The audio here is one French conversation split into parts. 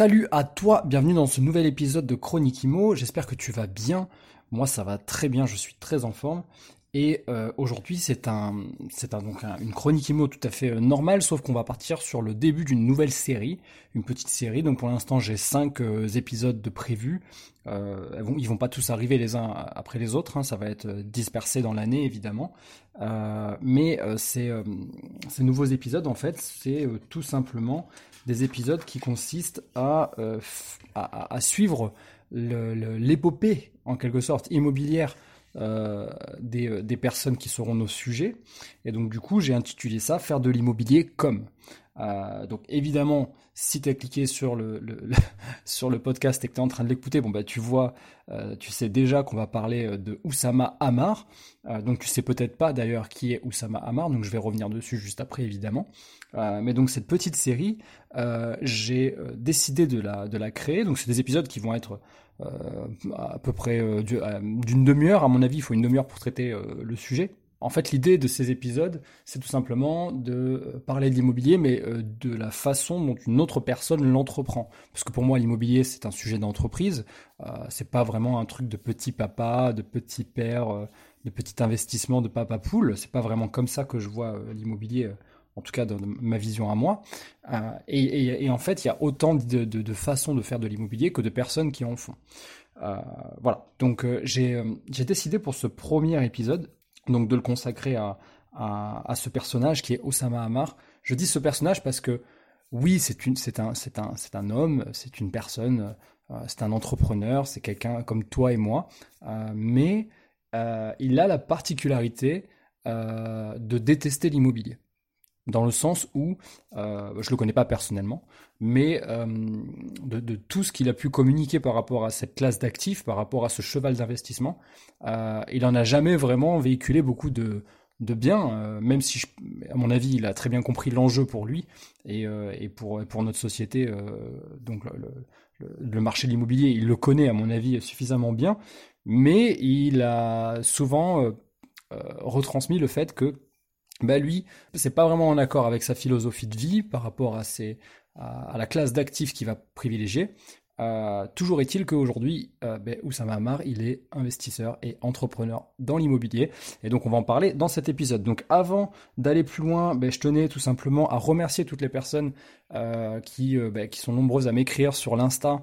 Salut à toi, bienvenue dans ce nouvel épisode de Chronique Imo. J'espère que tu vas bien. Moi, ça va très bien, je suis très en forme. Et euh, aujourd'hui, c'est un, c'est un, donc une chronique IMO tout à fait euh, normale, sauf qu'on va partir sur le début d'une nouvelle série, une petite série. Donc pour l'instant, j'ai cinq euh, épisodes de prévus. Euh, ils vont pas tous arriver les uns après les autres, hein, ça va être dispersé dans l'année évidemment. mais ces nouveaux épisodes, en fait, c'est tout simplement des épisodes qui consistent à, à suivre l'épopée en quelque sorte immobilière euh, euh, des, personnes qui seront nos sujets. Et donc du coup, j'ai intitulé ça Faire de l'immobilier comme. Euh, donc évidemment, si tu as cliqué sur le, sur le podcast et que tu es en train de l'écouter, bon bah tu vois, euh, tu sais déjà qu'on va parler de Oussama Hamar. Euh, donc tu sais peut-être pas d'ailleurs qui est Oussama Hamar, donc je vais revenir dessus juste après évidemment. mais donc cette petite série, j'ai décidé de la, de la créer. Donc c'est des épisodes qui vont être euh, à peu près euh, euh, d'une demi-heure. À mon avis, il faut une demi-heure pour traiter le sujet. En fait, l'idée de ces épisodes, c'est tout simplement de parler de l'immobilier, mais de la façon dont une autre personne l'entreprend. Parce que pour moi, l'immobilier, c'est un sujet d'entreprise. c'est pas vraiment un truc de petit papa, de petit père, de petit investissement, de papa poule. C'est pas vraiment comme ça que je vois l'immobilier en tout cas dans ma vision à moi. Euh, et, en fait, il y a autant de, façons de faire de l'immobilier que de personnes qui en font. Euh, voilà, donc euh, j'ai décidé pour ce premier épisode donc de le consacrer à, à, ce personnage qui est Osama Hamar. Je dis ce personnage parce que oui, c'est un, un, un homme, c'est une personne, c'est un entrepreneur, c'est quelqu'un comme toi et moi, mais il a la particularité de détester l'immobilier dans le sens où, euh, je le connais pas personnellement, mais euh, de, tout ce qu'il a pu communiquer par rapport à cette classe d'actifs, par rapport à ce cheval d'investissement, euh, il en a jamais vraiment véhiculé beaucoup de, de bien, euh, même si, à mon avis, il a très bien compris l'enjeu pour lui et, et, pour, pour notre société. donc le, le marché de l'immobilier, il le connaît, à mon avis, suffisamment bien, mais il a souvent retransmis le fait que bah lui, c'est pas vraiment en accord avec sa philosophie de vie par rapport à, ses, à, la classe d'actifs qu'il va privilégier. Euh, toujours est-il qu'aujourd'hui, euh, ben, Oussama Hamar, il est investisseur et entrepreneur dans l'immobilier. Et donc, on va en parler dans cet épisode. Donc, avant d'aller plus loin, ben, je tenais tout simplement à remercier toutes les personnes euh, qui, euh, ben, qui sont nombreuses à m'écrire sur l'Insta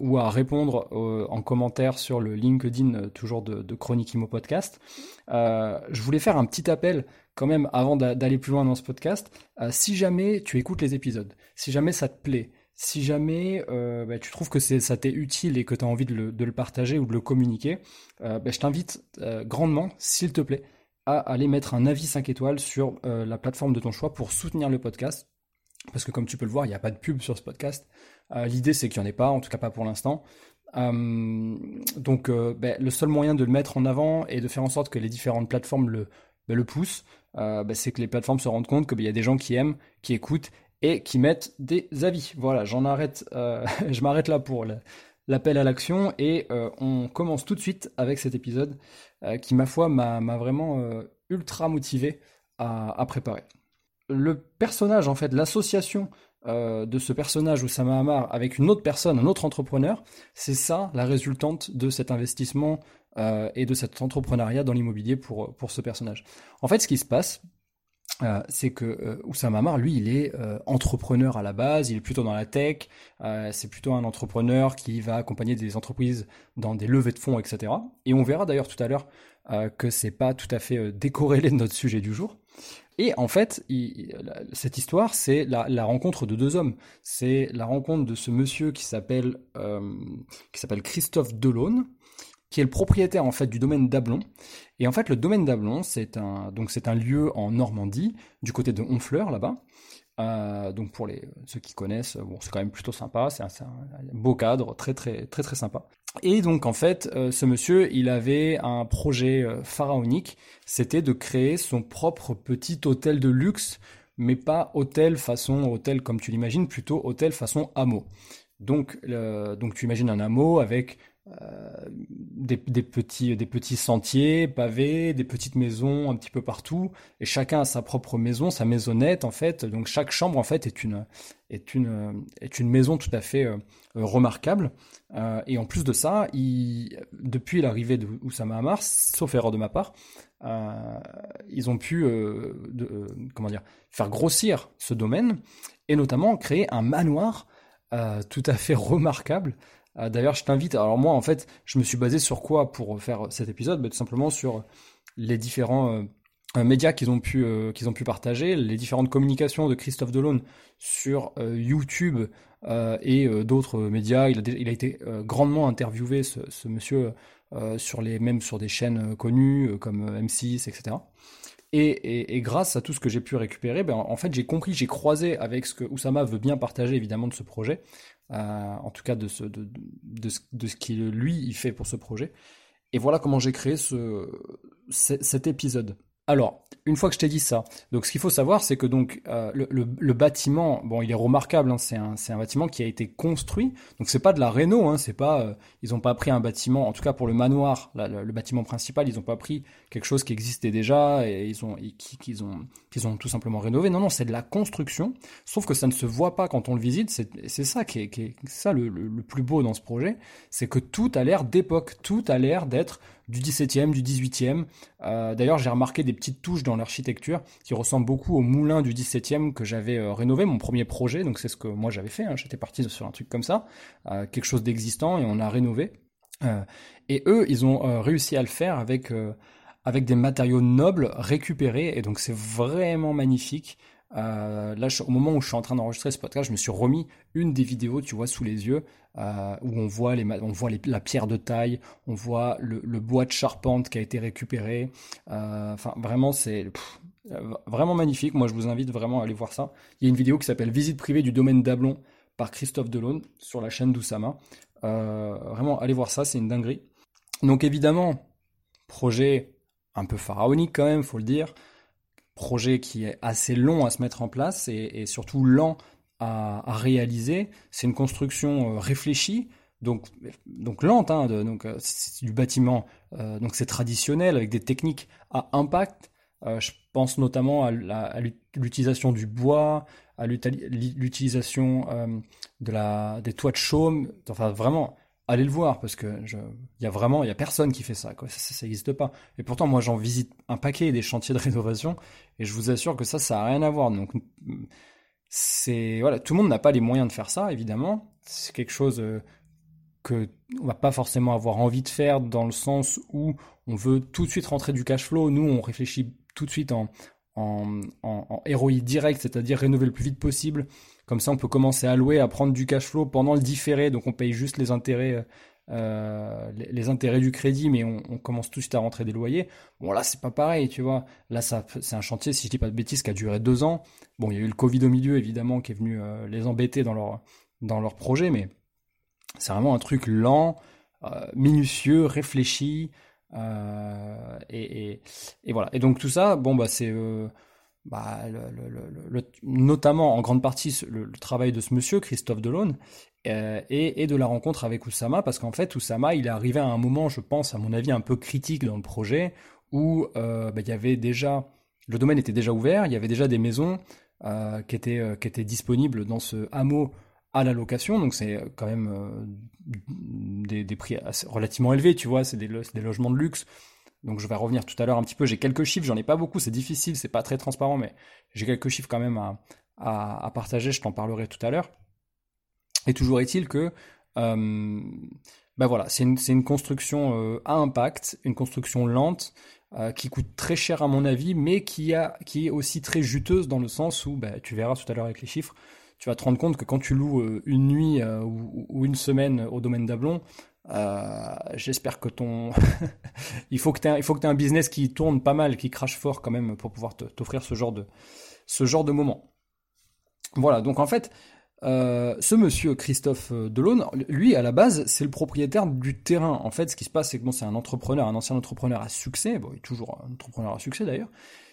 ou à répondre en commentaire sur le LinkedIn toujours de, de Chronique Imo Podcast. je voulais faire un petit appel quand même, avant d'aller plus loin dans ce podcast, euh, si jamais tu écoutes les épisodes, si jamais ça te plaît, si jamais euh, bah, tu trouves que ça t'est utile et que tu as envie de le, partager ou de le communiquer, euh, bah, je t'invite grandement, s'il te plaît, à aller mettre un avis 5 étoiles sur la plateforme de ton choix pour soutenir le podcast. Parce que comme tu peux le voir, il n'y a pas de pub sur ce podcast. L'idée, c'est qu'il n'y en ait pas, en tout cas pas pour l'instant. donc bah, le seul moyen de le mettre en avant et de faire en sorte que les différentes plateformes le, le poussent, euh, bah, c'est que les plateformes se rendent compte qu'il bah, y a des gens qui aiment, qui écoutent et qui mettent des avis. Voilà, j'en arrête, euh, je m'arrête là pour l'appel à l'action et euh, on commence tout de suite avec cet épisode qui, ma foi, m'a vraiment ultra motivé à, préparer. Le personnage, en fait, l'association de ce personnage Oussama Hamar avec une autre personne, un autre entrepreneur, c'est ça la résultante de cet investissement euh, et de cet entrepreneuriat dans l'immobilier pour, pour ce personnage. En fait, ce qui se passe, euh, c'est que euh, Oussama lui, il est euh, entrepreneur à la base, il est plutôt dans la tech, c'est plutôt un entrepreneur qui va accompagner des entreprises dans des levées de fonds, etc. Et on verra d'ailleurs tout à l'heure que c'est pas tout à fait décorrélé de notre sujet du jour. Et en fait, cette histoire, c'est la, la, rencontre de deux hommes. C'est la rencontre de ce monsieur qui s'appelle qui s'appelle Christophe Delaune, qui est le propriétaire en fait du domaine d'Ablon. Et en fait, le domaine d'Ablon, c'est un donc c'est un lieu en Normandie, du côté de Honfleur là-bas. Euh, donc pour les ceux qui connaissent, bon, c'est quand même plutôt sympa. C'est un, beau cadre, très très très très sympa. Et donc en fait, ce monsieur, il avait un projet pharaonique, c'était de créer son propre petit hôtel de luxe, mais pas hôtel façon hôtel comme tu l'imagines, plutôt hôtel façon hameau. Donc, donc tu imagines un hameau avec euh, des, petits, sentiers pavés, des petites maisons un petit peu partout, et chacun a sa propre maison, sa maisonnette en fait. Donc chaque chambre en fait est une, maison tout à fait euh, remarquable. Euh, et en plus de ça, depuis l'arrivée de Oussama Hamar, sauf erreur de ma part, ils ont pu comment dire, faire grossir ce domaine et notamment créer un manoir tout à fait remarquable d'ailleurs, je t'invite. Alors moi, en fait, je me suis basé sur quoi pour faire cet épisode? Bah, Tout simplement sur les différents euh, euh, médias qu'ils ont pu partager, les différentes communications de Christophe Delaune sur YouTube et d'autres médias. Il a, été grandement interviewé ce, monsieur même sur des chaînes connues comme M6, etc. Et, grâce à tout ce que j'ai pu récupérer, ben, en fait, j'ai compris, j'ai croisé avec ce que Oussama veut bien partager évidemment de ce projet, euh, en tout cas de ce, de, de, ce lui il fait pour ce projet. Et voilà comment j'ai créé ce, cet épisode. Alors, une fois que je t'ai dit ça, donc ce qu'il faut savoir, c'est que donc euh, le, bâtiment, bon, il est remarquable. Hein, c'est un, un, bâtiment qui a été construit. Donc c'est pas de la réno. Hein, c'est pas, euh, ils ont pas pris un bâtiment. En tout cas pour le manoir, le, bâtiment principal, ils ont pas pris quelque chose qui existait déjà et ils ont, qu'ils ont, qu'ils ont tout simplement rénové. Non, non, c'est de la construction. Sauf que ça ne se voit pas quand on le visite. C'est ça qui est, qui est ça le, le plus beau dans ce projet, c'est que tout a l'air d'époque. Tout a l'air d'être du 17e, du 18e. Euh, d'ailleurs, j'ai remarqué des petites touches dans l'architecture qui ressemblent beaucoup au moulin du 17e que j'avais euh, rénové, mon premier projet. Donc c'est ce que moi j'avais fait. Hein. J'étais parti sur un truc comme ça, euh, quelque chose d'existant et on a rénové. et eux, ils ont réussi à le faire avec avec des matériaux nobles récupérés. Et donc c'est vraiment magnifique. Euh, là, au moment où je suis en train d'enregistrer ce podcast, je me suis remis une des vidéos, tu vois, sous les yeux, euh, où on voit, les, on voit la pierre de taille, on voit le, bois de charpente qui a été récupéré. Euh, enfin, vraiment, c'est vraiment magnifique. Moi, je vous invite vraiment à aller voir ça. Il y a une vidéo qui s'appelle Visite privée du domaine d'Ablon par Christophe Delaune sur la chaîne d'Oussama. vraiment, allez voir ça, c'est une dinguerie. Donc, évidemment, projet un peu pharaonique quand même, faut le dire projet qui est assez long à se mettre en place et, surtout lent à, réaliser. C'est une construction euh, réfléchie, donc, donc lente, hein, donc euh, du bâtiment, euh, donc c'est traditionnel avec des techniques à impact. je pense notamment à, l'utilisation du bois, à l'utilisation de des toits de chaume. Enfin, vraiment, allez le voir parce que il y a vraiment, il y a personne qui fait ça, quoi. Ça n'existe pas. Et pourtant, moi, j'en visite un paquet des chantiers de rénovation et je vous assure que ça, ça a rien à voir. Donc, c'est voilà, tout le monde n'a pas les moyens de faire ça, évidemment. C'est quelque chose euh, que on va pas forcément avoir envie de faire dans le sens où on veut tout de suite rentrer du cash flow. Nous, on réfléchit tout de suite en en, en, direct, c'est-à-dire rénover le plus vite possible. Comme ça, on peut commencer à louer, à prendre du cash flow pendant le différé, donc on paye juste les intérêts euh, les, intérêts du crédit, mais on, commence tout de suite à rentrer des loyers. Bon, là, c'est pas pareil, tu vois. Là, ça, c'est un chantier, si je dis pas de bêtises, qui a duré deux ans. Bon, il y a eu le Covid au milieu, évidemment, qui est venu euh, les embêter dans leur, dans leur projet, mais c'est vraiment un truc lent, euh, minutieux, réfléchi. Et, et, voilà. Et donc, tout ça, bon, bah, c'est. Bah, notamment en grande partie le, travail de ce monsieur, Christophe Delaune, euh, et, de la rencontre avec Oussama, parce qu'en fait, Oussama, il est arrivé à un moment, je pense, à mon avis, un peu critique dans le projet, où euh, bah, il y avait déjà, le domaine était déjà ouvert, il y avait déjà des maisons euh, qui, étaient, qui étaient disponibles dans ce hameau à la location, donc c'est quand même des, prix relativement élevés, tu vois, c'est des, des, logements de luxe. Donc je vais revenir tout à l'heure un petit peu, j'ai quelques chiffres, j'en ai pas beaucoup, c'est difficile, c'est pas très transparent, mais j'ai quelques chiffres quand même à, partager, je t'en parlerai tout à l'heure. Et toujours est-il que euh, ben voilà, c'est une, construction euh, à impact, une construction lente, euh, qui coûte très cher à mon avis, mais qui est aussi très juteuse dans le sens où, ben, tu verras tout à l'heure avec les chiffres, tu vas te rendre compte que quand tu loues une nuit ou, une semaine au domaine d'Ablon, j'espère que ton... il faut que tu aies, un business qui tourne pas mal, qui crache fort quand même pour pouvoir t'offrir ce genre de, ce genre de moment. Voilà, donc en fait, euh, ce monsieur Christophe Delaune, lui à la base, c'est le propriétaire du terrain. En fait, ce qui se passe, c'est que bon, c'est un entrepreneur, un ancien entrepreneur à succès, toujours un entrepreneur à succès d'ailleurs,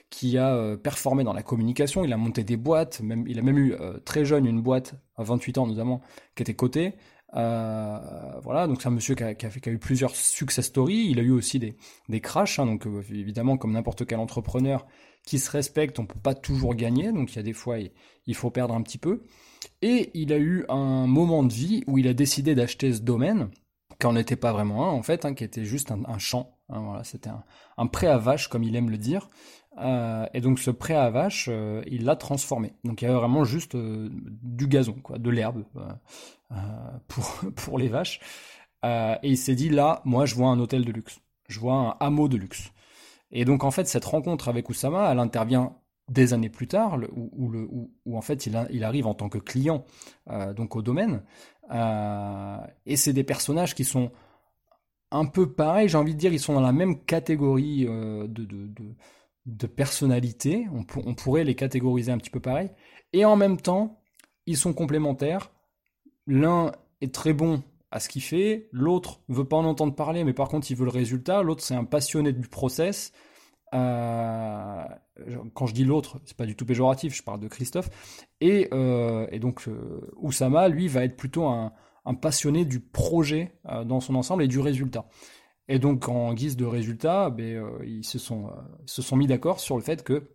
qui a euh, performé dans la communication. Il a monté des boîtes, même, il a même eu euh, très jeune une boîte à 28 ans notamment qui était cotée. Euh, voilà, donc c'est un monsieur qui a, fait, eu plusieurs success stories. Il a eu aussi des, des crashs, hein, donc évidemment comme n'importe quel entrepreneur qui se respecte, on peut pas toujours gagner, donc il y a des fois il, il faut perdre un petit peu. Et il a eu un moment de vie où il a décidé d'acheter ce domaine, qui n'en était pas vraiment un en fait, hein, qui était juste un, un champ. Hein, voilà, c'était un, un, prêt à vache, comme il aime le dire. Euh, et donc ce prêt à vache, euh, il l'a transformé. Donc il y avait vraiment juste euh, du gazon, quoi, de l'herbe pour, pour les vaches. et il s'est dit là, moi je vois un hôtel de luxe, je vois un hameau de luxe. Et donc en fait cette rencontre avec Oussama, elle intervient des années plus tard, où, en fait il, arrive en tant que client donc au domaine. Et c'est des personnages qui sont un peu pareils, j'ai envie de dire, ils sont dans la même catégorie de, de, personnalité. On, pourrait les catégoriser un petit peu pareil. Et en même temps, ils sont complémentaires. L'un est très bon à ce qu'il fait, l'autre veut pas en entendre parler, mais par contre il veut le résultat. L'autre c'est un passionné du process. Euh, quand je dis l'autre, c'est pas du tout péjoratif, je parle de Christophe. Et, euh, donc euh, Oussama, lui, va être plutôt un, passionné du projet dans son ensemble et du résultat. Et donc en guise de résultat, ben, euh, ils se sont, mis d'accord sur le fait que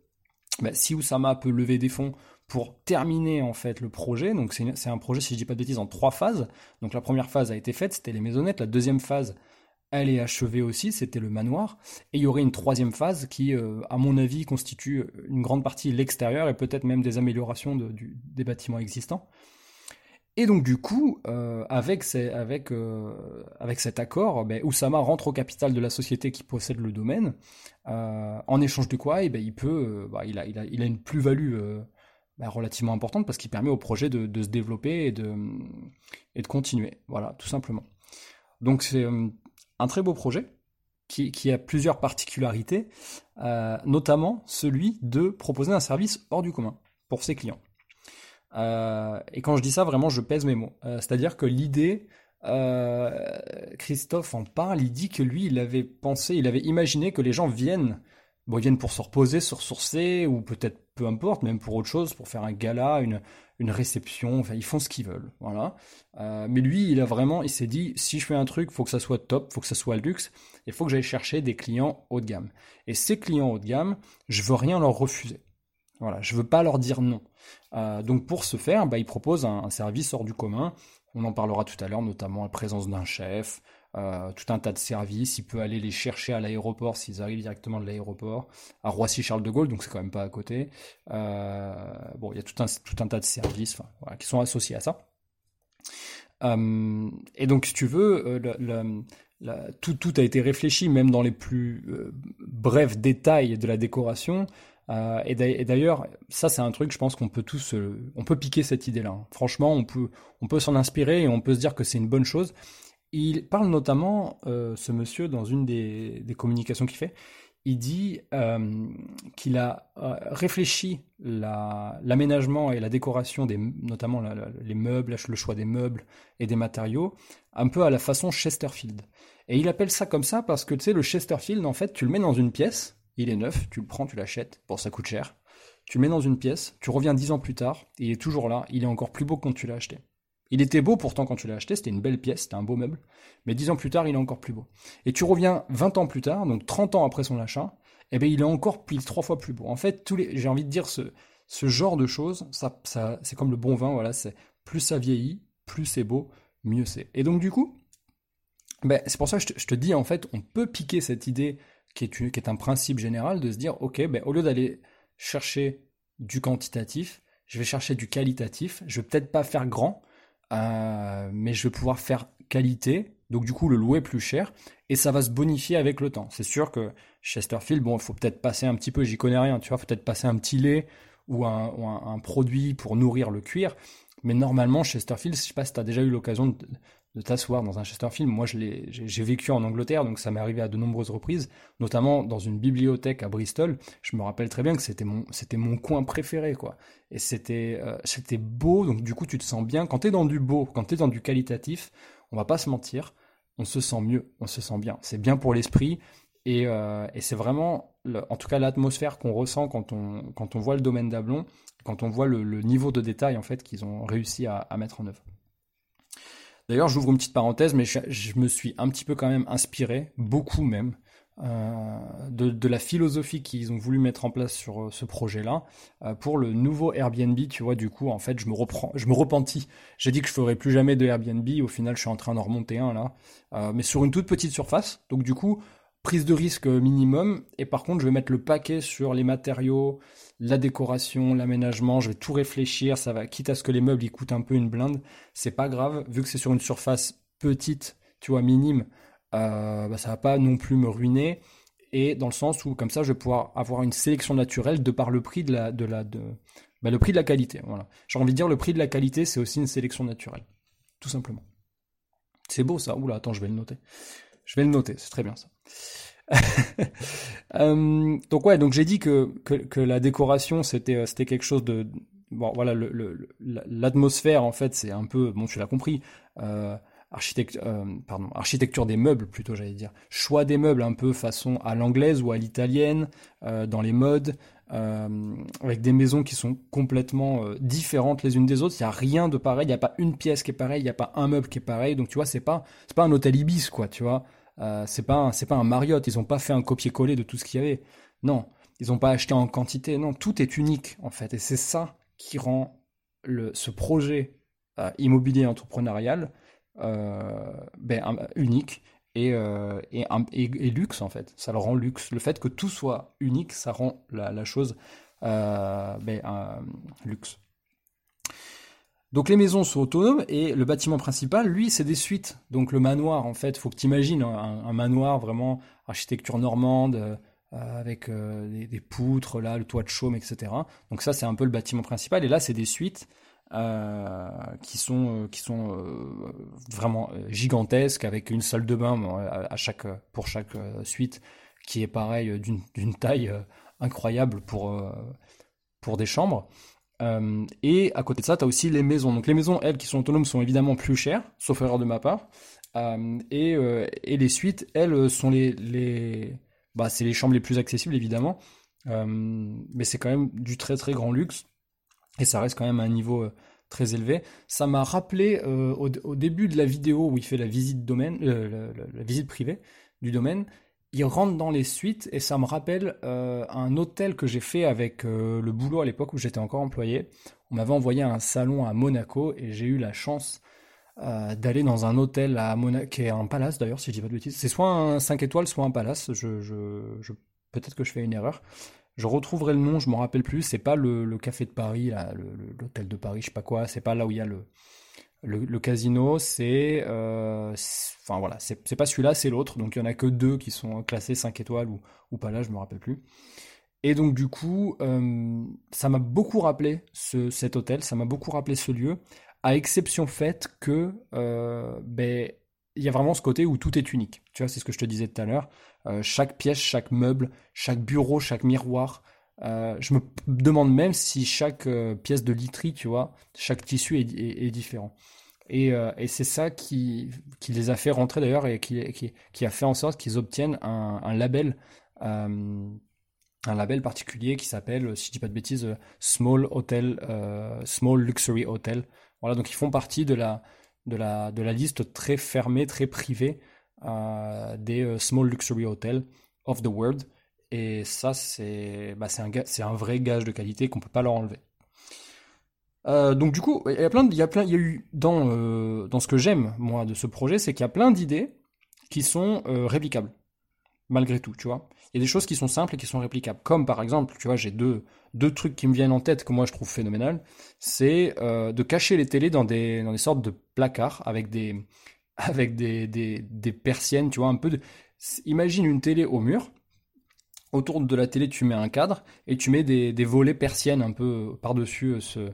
ben, si Oussama peut lever des fonds pour terminer en fait le projet, donc c'est un projet, si je dis pas de bêtises, en trois phases. Donc la première phase a été faite, c'était les maisonnettes. La deuxième phase, elle est achevée aussi, c'était le manoir. Et il y aurait une troisième phase qui, euh, à mon avis, constitue une grande partie l'extérieur et peut-être même des améliorations des bâtiments existants. Et donc du coup, euh, euh, avec cet accord, ben, Oussama rentre au capital de la société qui possède le domaine, euh, en échange de quoi, eh ben, il peut, bah, il, a, une plus-value bah, relativement importante parce qu'il permet au projet de, se développer et de, continuer. Voilà, tout simplement. Donc c'est un très beau projet qui, a plusieurs particularités, notamment celui de proposer un service hors du commun pour ses clients. Euh, et quand je dis ça, vraiment, je pèse mes mots. Euh, C'est-à-dire que l'idée, euh, Christophe en parle, il dit que lui, il avait pensé, il avait imaginé que les gens viennent Bon, ils viennent pour se reposer, se ressourcer, ou peut-être peu importe, même pour autre chose, pour faire un gala, une, une réception, enfin, ils font ce qu'ils veulent, voilà. Euh, mais lui, il a vraiment, il s'est dit, si je fais un truc, faut que ça soit top, faut que ça soit luxe, il faut que j'aille chercher des clients haut de gamme. Et ces clients haut de gamme, je veux rien leur refuser. Voilà, je veux pas leur dire non. Euh, donc pour ce faire, bah, il propose un, service hors du commun. On en parlera tout à l'heure, notamment la présence d'un chef, euh, tout un tas de services. Il peut aller les chercher à l'aéroport s'ils arrivent directement de l'aéroport, à Roissy-Charles de Gaulle, donc c'est quand même pas à côté. Euh, bon, il y a tout un, tout un tas de services qui sont associés à ça. Et donc, si tu veux, tout, tout a été réfléchi, même dans les plus brefs détails de la décoration. Euh, et d'ailleurs, ça c'est un truc, je pense qu'on peut tous, euh, on peut piquer cette idée-là. Hein. Franchement, on peut, on peut s'en inspirer et on peut se dire que c'est une bonne chose. Il parle notamment, euh, ce monsieur, dans une des, communications qu'il fait, il dit qu'il a réfléchi l'aménagement la, et la décoration, des, notamment les meubles, le choix des meubles et des matériaux, un peu à la façon Chesterfield. Et il appelle ça comme ça parce que tu sais, le Chesterfield, en fait, tu le mets dans une pièce, il est neuf, tu le prends, tu l'achètes, bon, ça coûte cher. Tu le mets dans une pièce, tu reviens dix ans plus tard, il est toujours là, il est encore plus beau que quand tu l'as acheté. Il était beau pourtant quand tu l'as acheté, c'était une belle pièce, c'était un beau meuble, mais dix ans plus tard, il est encore plus beau. Et tu reviens 20 ans plus tard, donc 30 ans après son achat, eh bien, il est encore pile trois fois plus beau. En fait, j'ai envie de dire ce, genre de choses, ça, ça, c'est comme le bon vin, voilà, c'est plus ça vieillit, plus c'est beau, mieux c'est. Et donc du coup, ben, c'est pour ça que je je te, dis en fait, on peut piquer cette idée qui est, un principe général de se dire, ok, ben, au lieu d'aller chercher du quantitatif, je vais chercher du qualitatif. Je vais peut-être pas faire grand, euh, mais je vais pouvoir faire qualité, donc du coup le louer plus cher, et ça va se bonifier avec le temps. C'est sûr que Chesterfield, bon, il faut peut-être passer un petit peu, j'y connais rien, tu vois, peut-être passer un petit lait ou un, un, produit pour nourrir le cuir, mais normalement Chesterfield, je sais pas si tu as déjà eu l'occasion de, de t'asseoir dans un Chesterfield. Moi, j'ai vécu en Angleterre, donc ça m'est arrivé à de nombreuses reprises, notamment dans une bibliothèque à Bristol. Je me rappelle très bien que c'était mon, mon coin préféré, quoi. Et c'était, euh, c'était beau, donc du coup, tu te sens bien. Quand t'es dans du beau, quand t'es dans du qualitatif, on va pas se mentir, on se sent mieux, on se sent bien. C'est bien pour l'esprit. Et, euh, et c'est vraiment, en tout cas, l'atmosphère qu'on ressent quand on, quand on voit le domaine d'Ablon, quand on voit le, niveau de détail en fait qu'ils ont réussi à, à mettre en œuvre. D'ailleurs, j'ouvre une petite parenthèse, mais je, me suis un petit peu quand même inspiré, beaucoup même, euh, de, la philosophie qu'ils ont voulu mettre en place sur euh, ce projet-là euh, pour le nouveau Airbnb. Tu vois, du coup, en fait, je me reprends, je me repentis. J'ai dit que je ferais plus jamais de Airbnb. Au final, je suis en train d'en remonter un là, mais sur une toute petite surface. Donc, du coup, prise de risque minimum. Et par contre, je vais mettre le paquet sur les matériaux, la décoration, l'aménagement, je vais tout réfléchir, ça va, quitte à ce que les meubles ils coûtent un peu une blinde, c'est pas grave, vu que c'est sur une surface petite, tu vois, minime, euh, bah, ça va pas non plus me ruiner, et dans le sens où comme ça je vais pouvoir avoir une sélection naturelle de par le prix de la, de la, de, bah, le prix de la qualité, voilà. J'ai envie de dire le prix de la qualité, c'est aussi une sélection naturelle, tout simplement. C'est beau ça, oula, attends, je vais le noter. Je vais le noter, c'est très bien ça. Euh, donc ouais, donc j'ai dit que, que, la décoration c'était euh, c'était quelque chose de bon voilà l'atmosphère en fait c'est un peu bon tu l'as compris euh, pardon architecture des meubles plutôt j'allais dire. Choix des meubles un peu façon à l'anglaise ou à l'italienne dans les modes avec des maisons qui sont complètement différentes les unes des autres. Il y a rien de pareil. Il y a pas une pièce qui est pareille. Il y a pas un meuble qui est pareil. Donc tu vois c'est pas c'est pas un hôtel ibis quoi tu vois euh, c'est pas c'est pas un Marriott, ils ont pas fait un copier-coller de tout ce qu'il y avait. Non, ils ont pas acheté en quantité. Non, tout est unique en fait, et c'est ça qui rend le, ce projet euh, immobilier entrepreneurial euh, ben, unique et, et, luxe en fait. Ça le rend luxe. Le fait que tout soit unique, ça rend la, la chose ben, luxe. Donc les maisons sont autonomes et le bâtiment principal, lui, c'est des suites. Donc le manoir, en fait, faut que tu imagines un, manoir vraiment architecture normande euh, avec euh, des, poutres, là, le toit de chaume, etc. Donc ça, c'est un peu le bâtiment principal. Et là, c'est des suites euh, qui sont vraiment gigantesques avec une salle de bain pour chaque suite qui est pareil d'une taille incroyable pour des chambres. Euh, et à côté de ça, tu as aussi les maisons. Donc les maisons, elles, qui sont autonomes, sont évidemment plus chères, sauf erreur de ma part. Euh, et, euh, et, les suites, elles, sont les, les... Bah, c'est les chambres les plus accessibles, évidemment. mais c'est quand même du très très grand luxe. Et ça reste quand même à un niveau très élevé. Ça m'a rappelé au, début de la vidéo où il fait la visite domaine, la, visite privée du domaine, il rentre dans les suites et ça me rappelle euh, un hôtel que j'ai fait avec euh, le boulot à l'époque où j'étais encore employé. On m'avait envoyé un salon à Monaco et j'ai eu la chance euh, d'aller dans un hôtel à Monaco, qui est un palace d'ailleurs, si je dis pas de bêtises. C'est soit un 5 étoiles, soit un palace. Je, je, peut-être que je fais une erreur. Je retrouverai le nom, je m'en rappelle plus. C'est pas le, le, café de Paris, l'hôtel de Paris, je sais pas quoi. C'est pas là où il y a le, le, casino, c'est, euh, enfin voilà, c'est pas celui-là, c'est l'autre. Donc il y en a que deux qui sont classés 5 étoiles ou, ou pas là, je me rappelle plus. Et donc du coup, euh, ça m'a beaucoup rappelé ce, cet hôtel, ça m'a beaucoup rappelé ce lieu, à exception faite que euh, ben il y a vraiment ce côté où tout est unique. Tu vois, c'est ce que je te disais tout à l'heure. chaque pièce, chaque meuble, chaque bureau, chaque miroir, je me demande même si chaque pièce de literie, tu vois, chaque tissu est, différent. Euh, et, c'est ça qui, les a fait rentrer d'ailleurs et qui, a fait en sorte qu'ils obtiennent un, label, euh, un label particulier qui s'appelle, si je dis pas de bêtises, Small Hotel, euh, Small Luxury Hotel. Voilà, donc ils font partie de la liste très fermée, très privée des Small Luxury Hotels of the World. Et ça, c'est bah, un, un vrai gage de qualité qu'on peut pas leur enlever. Euh, donc du coup, il y a plein, il y a plein, il y a eu dans euh, dans ce que j'aime moi de ce projet, c'est qu'il y a plein d'idées qui sont euh, réplicables malgré tout, tu vois. Il y a des choses qui sont simples et qui sont réplicables. Comme par exemple, tu vois, j'ai deux deux trucs qui me viennent en tête que moi je trouve phénoménal. C'est de cacher les télés dans des dans des sortes de placards avec des avec des des, persiennes, tu vois, un peu. Imagine une télé au mur. Autour de la télé, tu mets un cadre et tu mets des, des volets persiennes un peu par-dessus ce,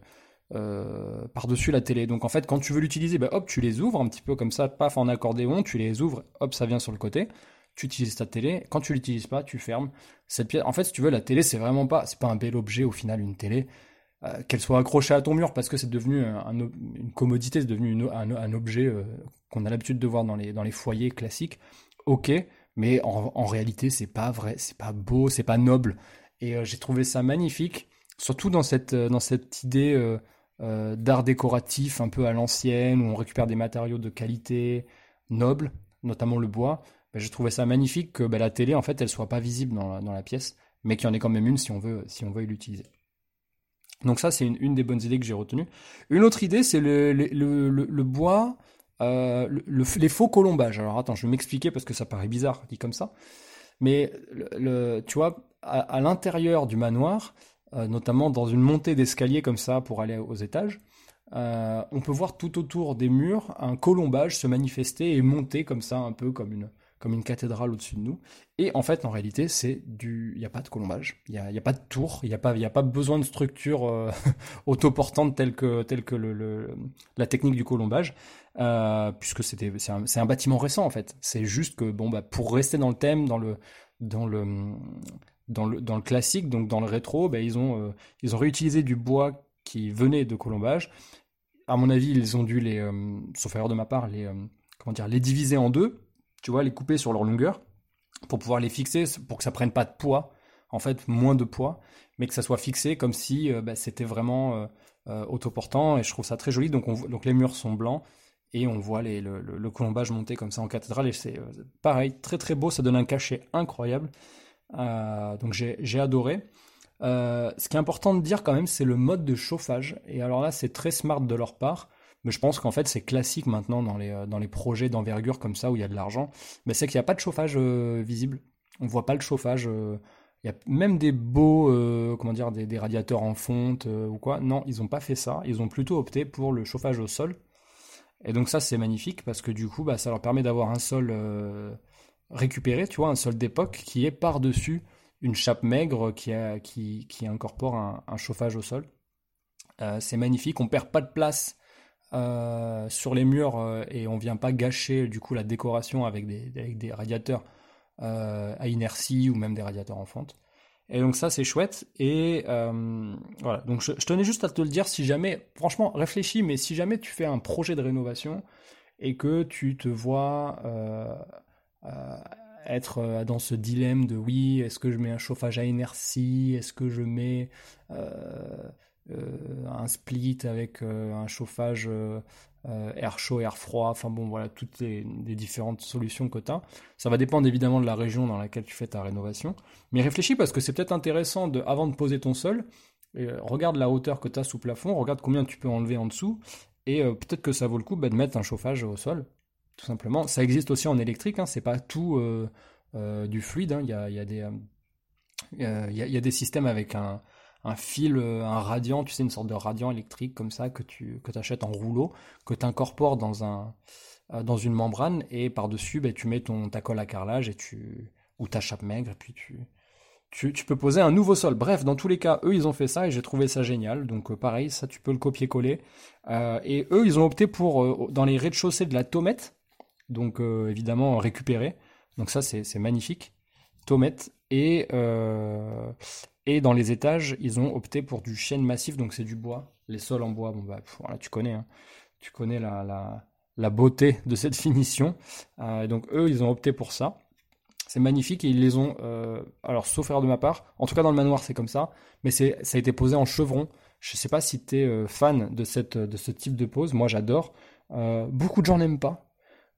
par-dessus la télé. Donc en fait, quand tu veux l'utiliser, bah, hop, tu les ouvres un petit peu comme ça, paf, en accordéon, tu les ouvres, hop, ça vient sur le côté. Tu utilises ta télé. Quand tu l'utilises pas, tu fermes. Cette pièce, en fait, si tu veux, la télé, c'est vraiment pas, c'est pas un bel objet au final, une télé. qu'elle soit accrochée à ton mur parce que c'est devenu une commodité, c'est devenu un, objet qu'on a l'habitude de voir dans les, dans les foyers classiques. Ok, mais en, réalité, c'est pas vrai, c'est pas beau, c'est pas noble. Et j'ai trouvé ça magnifique surtout dans cette, euh, dans cette idée euh, euh, d'art décoratif un peu à l'ancienne, où on récupère des matériaux de qualité noble, notamment le bois, ben, j'ai trouvé ça magnifique que ben, la télé, en fait, elle soit pas visible dans la, dans la pièce, mais qu'il y en ait quand même une si on veut, si on veut l'utiliser. Donc ça, c'est une, une, des bonnes idées que j'ai retenues. Une autre idée, c'est le, le, le, bois, euh, les faux colombages. Alors attends, je vais m'expliquer parce que ça paraît bizarre dit comme ça. Mais le, tu vois, à, l'intérieur du manoir, euh, notamment dans une montée d'escalier comme ça pour aller aux étages, euh, on peut voir tout autour des murs un colombage se manifester et monter comme ça, un peu comme une, comme une cathédrale au-dessus de nous. Et en fait, en réalité, c'est du, il n'y a pas de colombage, il n'y a, pas de tour, il n'y a pas, a pas besoin de structure euh, autoportante telle que, telle que la technique du colombage, euh, puisque c'était, c'est un, bâtiment récent en fait. C'est juste que bon, bah, pour rester dans le thème, dans le, dans le, dans le, dans le classique, donc dans le rétro, ben, ils, ont, euh, ils ont réutilisé du bois qui venait de colombage. À mon avis, ils ont dû les, euh, sauf erreur de ma part, les, comment dire, les diviser en deux, tu vois, les couper sur leur longueur, pour pouvoir les fixer, pour que ça prenne pas de poids, en fait, moins de poids, mais que ça soit fixé comme si ben, c'était vraiment autoportant, et je trouve ça très joli. Donc, on, donc les murs sont blancs, et on voit les, le, colombage monter comme ça en cathédrale, et c'est pareil, très très beau, ça donne un cachet incroyable. Euh, donc j'ai adoré. Euh, ce qui est important de dire quand même, c'est le mode de chauffage. Et alors là, c'est très smart de leur part. Mais je pense qu'en fait, c'est classique maintenant dans les, euh, dans les projets d'envergure comme ça où il y a de l'argent. Mais c'est qu'il n'y a pas de chauffage visible. On voit pas le chauffage. il y a même des beaux, comment dire, des, radiateurs en fonte ou quoi. Non, ils n'ont pas fait ça. Ils ont plutôt opté pour le chauffage au sol. Et donc ça, c'est magnifique parce que du coup, bah, ça leur permet d'avoir un sol récupérer, tu vois, un sol d'époque qui est par-dessus une chape maigre qui, qui, incorpore un, chauffage au sol. Euh, c'est magnifique, on perd pas de place euh, sur les murs euh, et on vient pas gâcher du coup la décoration avec des, radiateurs à inertie ou même des radiateurs en fonte. Et donc ça c'est chouette. Et voilà. Donc je, tenais juste à te le dire si jamais franchement réfléchis mais si jamais tu fais un projet de rénovation et que tu te vois euh, être euh, dans ce dilemme de oui, est-ce que je mets un chauffage à inertie, est-ce que je mets euh, un split avec un chauffage air chaud, air froid, enfin bon voilà, toutes les, différentes solutions que tu as. Ça va dépendre évidemment de la région dans laquelle tu fais ta rénovation. Mais réfléchis parce que c'est peut-être intéressant de, avant de poser ton sol, regarde la hauteur que tu as sous plafond, regarde combien tu peux enlever en dessous, et peut-être que ça vaut le coup bah, de mettre un chauffage au sol tout simplement. Ça existe aussi en électrique, hein, c'est pas tout euh, euh, du fluide. Hein. Il y, a, euh, y, a, des systèmes avec un, un, fil, un radiant, tu sais, une sorte de radiant électrique comme ça que tu achètes en rouleau, que tu incorpores dans, un, dans une membrane et par-dessus, ben, tu mets ton, ta colle à carrelage et tu, ou ta chape maigre et puis tu, tu, peux poser un nouveau sol. Bref, dans tous les cas, eux, ils ont fait ça et j'ai trouvé ça génial. Donc pareil, ça, tu peux le copier-coller. et eux, ils ont opté pour, dans les rez-de-chaussée de la Tomette, donc euh, évidemment récupéré. Donc ça c'est magnifique. Tomette et euh, et dans les étages ils ont opté pour du chêne massif donc c'est du bois, les sols en bois. Bon bah voilà tu connais, hein. tu connais la, la, la beauté de cette finition. Euh, donc eux ils ont opté pour ça. C'est magnifique et ils les ont, alors sauf erreur de ma part, en tout cas dans le manoir c'est comme ça, mais ça a été posé en chevron. Je sais pas si tu es fan de cette de ce type de pose, moi j'adore. beaucoup de gens n'aiment pas,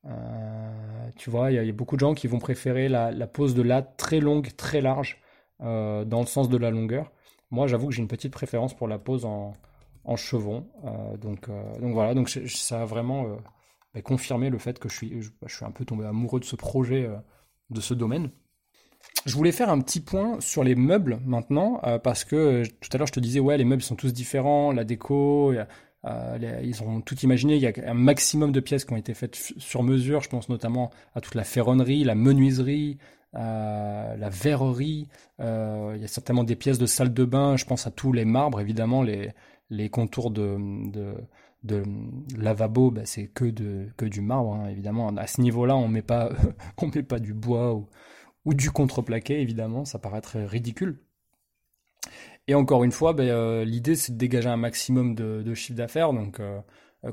euh, tu vois, il y, a beaucoup de gens qui vont préférer la, pose de latte très longue, très large, euh, dans le sens de la longueur. Moi, j'avoue que j'ai une petite préférence pour la pose en, chevron. Euh, donc, donc voilà, donc ça a vraiment bah, confirmé le fait que je suis, je, suis un peu tombé amoureux de ce projet, de ce domaine. Je voulais faire un petit point sur les meubles maintenant, parce que tout à l'heure je te disais, ouais, les meubles sont tous différents, la déco, euh, ils ont tout imaginé. Il y a un maximum de pièces qui ont été faites sur mesure. Je pense notamment à toute la ferronnerie, la menuiserie, euh, la verrerie. Euh, il y a certainement des pièces de salle de bain. Je pense à tous les marbres, évidemment, les, les contours de, de, de lavabo, bah, c'est que, de, que du marbre, hein, évidemment. À ce niveau-là, on met pas, on met pas du bois ou, ou du contreplaqué, évidemment, ça paraîtrait ridicule. Et encore une fois, bah, l'idée c'est de dégager un maximum de, de chiffre d'affaires, donc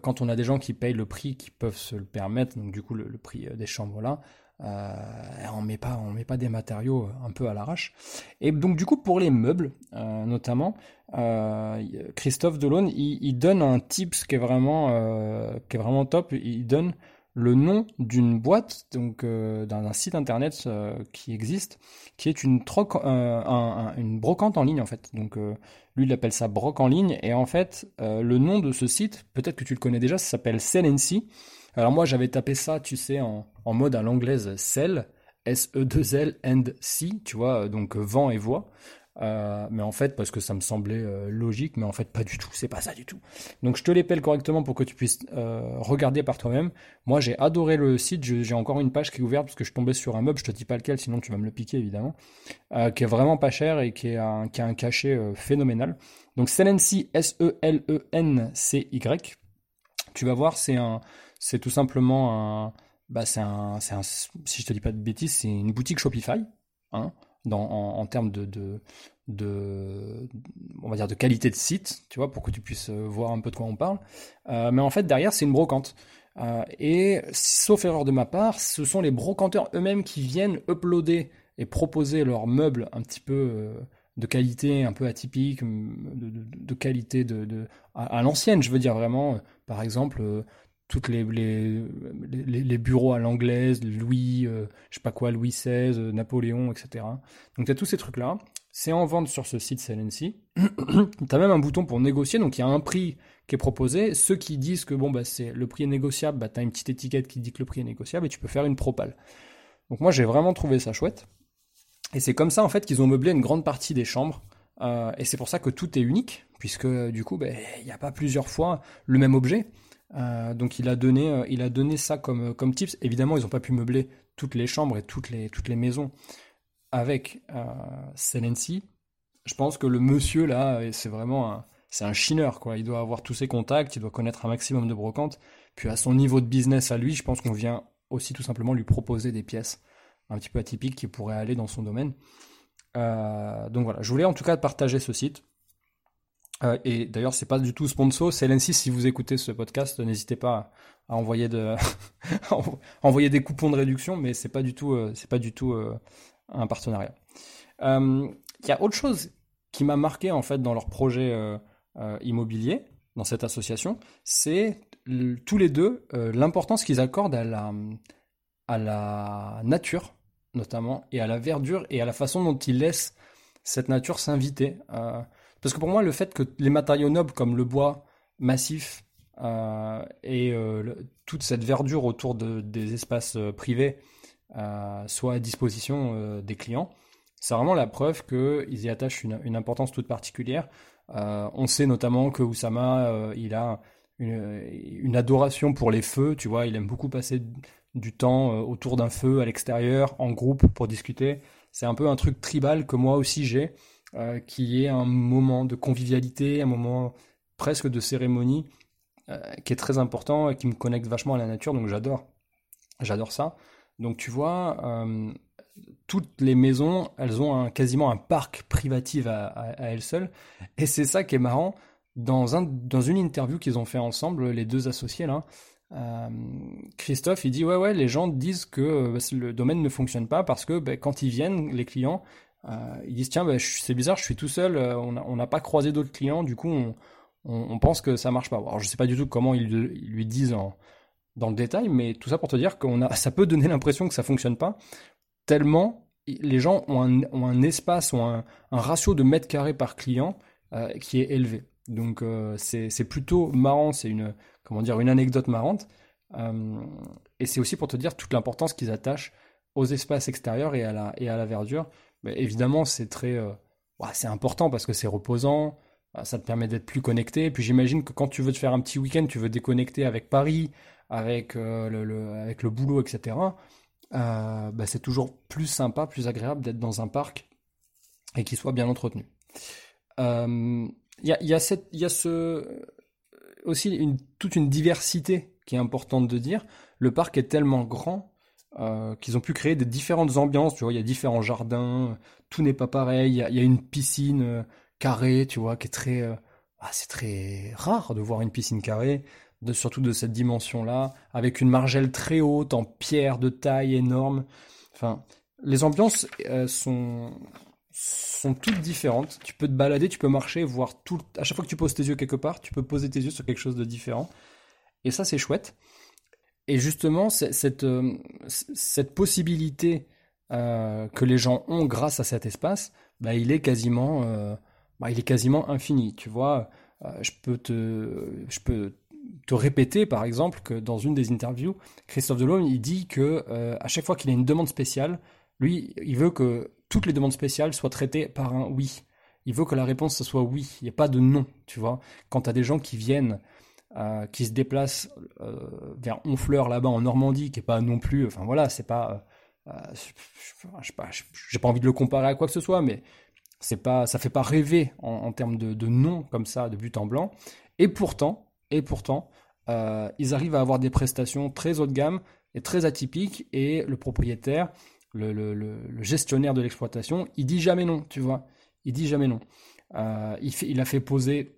quand on a des gens qui payent le prix, qui peuvent se le permettre, donc du coup le, le prix des chambres là, euh, on met pas, on met pas des matériaux un peu à l'arrache. Et donc du coup pour les meubles, euh, notamment, euh, Christophe Delaune, il, donne un tips qui est vraiment, qui est vraiment top. Il donne le nom d'une boîte, donc d'un site internet qui existe, qui est une brocante en ligne en fait. Donc lui il appelle ça broc en ligne et en fait le nom de ce site, peut-être que tu le connais déjà, ça s'appelle Sellency. Alors moi j'avais tapé ça, tu sais, en, mode à l'anglaise sell, S-E-2-L and C, tu vois, donc vent et voix. Euh, mais en fait, parce que ça me semblait euh, logique, mais en fait pas du tout, c'est pas ça du tout. Donc je te l'épelle correctement pour que tu puisses euh, regarder par toi-même. Moi j'ai adoré le site, j'ai encore une page qui est ouverte parce que je tombais sur un meuble, je te dis pas lequel, sinon tu vas me le piquer évidemment, qui est vraiment pas cher et qui, qui a un cachet phénoménal. Donc Selency, S-E-L-E-N-C-Y. Tu vas voir, c'est un, c'est tout simplement un, bah c'est un, un, si je te dis pas de bêtises, c'est une boutique Shopify, hein, dans, en, termes de, de, on va dire de qualité de site, tu vois, pour que tu puisses euh, voir un peu de quoi on parle. Euh, mais en fait, derrière, c'est une brocante. Euh, et sauf erreur de ma part, ce sont les brocanteurs eux-mêmes qui viennent uploader et proposer leurs meubles un petit peu de qualité un peu atypique, de, qualité de, à l'ancienne, je veux dire vraiment. Par exemple, toutes les, bureaux à l'anglaise, Louis, euh, je sais pas quoi, Louis XVI, euh, Napoléon, etc. Donc tu as tous ces trucs-là. C'est en vente sur ce site Selency. tu as même un bouton pour négocier, donc il y a un prix qui est proposé. Ceux qui disent que bon bah le prix est négociable, bah, tu as une petite étiquette qui dit que le prix est négociable et tu peux faire une propale. Donc moi j'ai vraiment trouvé ça chouette. Et c'est comme ça en fait qu'ils ont meublé une grande partie des chambres. Euh, et c'est pour ça que tout est unique, puisque du coup, bah, il n'y a pas plusieurs fois le même objet. Euh, donc il a donné, euh, il a donné ça comme, comme tips. Évidemment, ils n'ont pas pu meubler toutes les chambres et toutes les, toutes les maisons avec euh, Je pense que le monsieur là, c'est vraiment un, c'est un chineur quoi. Il doit avoir tous ses contacts, il doit connaître un maximum de brocantes. Puis à son niveau de business à lui, je pense qu'on vient aussi tout simplement lui proposer des pièces un petit peu atypiques qui pourraient aller dans son domaine. Euh, donc voilà, je voulais en tout cas partager ce site. Euh, et d'ailleurs, c'est pas du tout sponsor. C'est si vous écoutez ce podcast, n'hésitez pas à envoyer de envoyer des coupons de réduction, mais c'est pas du tout euh, pas du tout euh, un partenariat. Il y a autre chose qui m'a marqué en fait dans leur projet immobilier dans cette association, c'est tous les deux l'importance qu'ils accordent à la à la nature notamment et à la verdure et à la façon dont ils laissent cette nature s'inviter. Parce que pour moi, le fait que les matériaux nobles comme le bois massif euh, et euh, toute cette verdure autour de, des espaces euh, privés soient à disposition des clients, c'est vraiment la preuve qu'ils y attachent une, importance toute particulière. on sait notamment que Oussama, il a une, une, adoration pour les feux, tu vois, il aime beaucoup passer du temps autour d'un feu à l'extérieur, en groupe, pour discuter. C'est un peu un truc tribal que moi aussi j'ai. Euh, qui est un moment de convivialité, un moment presque de cérémonie, euh, qui est très important et qui me connecte vachement à la nature, donc j'adore. J'adore ça. Donc tu vois, euh, toutes les maisons, elles ont quasiment un parc privatif à, elles seules. Et c'est ça qui est marrant. Dans, un, dans une interview qu'ils ont fait ensemble, les deux associés là, Christophe, il dit ouais ouais, les gens disent que le domaine ne fonctionne pas parce que ben, quand ils viennent, les clients, ils disent tiens, bah, c'est bizarre, je suis tout seul, euh, on n'a pas croisé d'autres clients, du coup on, pense que ça marche pas. Alors je sais pas du tout comment ils, lui disent dans le détail, mais tout ça pour te dire que ça peut donner l'impression que ça fonctionne pas, tellement les gens ont un, espace, ont un, ratio de mètres carrés par client euh, qui est élevé. Donc c'est plutôt marrant, c'est une comment dire une anecdote marrante. et c'est aussi pour te dire toute l'importance qu'ils attachent aux espaces extérieurs et à la, et à la verdure évidemment, c'est très, euh, c'est important parce que c'est reposant, euh, ça te permet d'être plus connecté. Et puis j'imagine que quand tu veux te faire un petit week-end, tu veux déconnecter avec Paris, avec, euh, le, boulot, etc. Bah, c'est toujours plus sympa, plus agréable d'être dans un parc et qu'il soit bien entretenu. il y a, y a y a ce aussi toute une diversité qui est importante de dire. Le parc est tellement grand euh, qu'ils ont pu créer des différentes ambiances. Tu vois, il y a différents jardins, tout n'est pas pareil. Il y a, une piscine euh, carrée, tu vois, qui est très, euh, ah, c'est très rare de voir une piscine carrée, de, surtout de cette dimension-là, avec une margelle très haute en pierre de taille énorme. Enfin, les ambiances sont sont toutes différentes. Tu peux te balader, tu peux marcher, voir tout. À chaque fois que tu poses tes yeux quelque part, tu peux poser tes yeux sur quelque chose de différent. Et ça, c'est chouette. Et justement, cette, euh, cette possibilité euh, que les gens ont grâce à cet espace, bah, il est quasiment, euh, bah, il est quasiment infini. Tu vois, je peux te, je peux te répéter, par exemple, que dans une des interviews, Christophe Delhomme, il dit que à chaque fois qu'il a une demande spéciale, lui, il veut que toutes les demandes spéciales soient traitées par un oui. Il veut que la réponse soit oui. Il n'y a pas de non, tu vois. Quand tu as des gens qui viennent, euh, qui se déplacent euh, vers Honfleur là-bas en Normandie, qui est pas non plus, enfin voilà, c'est pas, euh, je pas, j'ai pas envie de le comparer à quoi que ce soit, mais c'est pas, ça fait pas rêver en, termes de, de nom comme ça, de but en blanc. Et pourtant, et pourtant, ils arrivent à avoir des prestations très haut de gamme et très atypiques, et le propriétaire le, gestionnaire de l'exploitation, il dit jamais non, tu vois. Il dit jamais non. Il, il, a fait poser,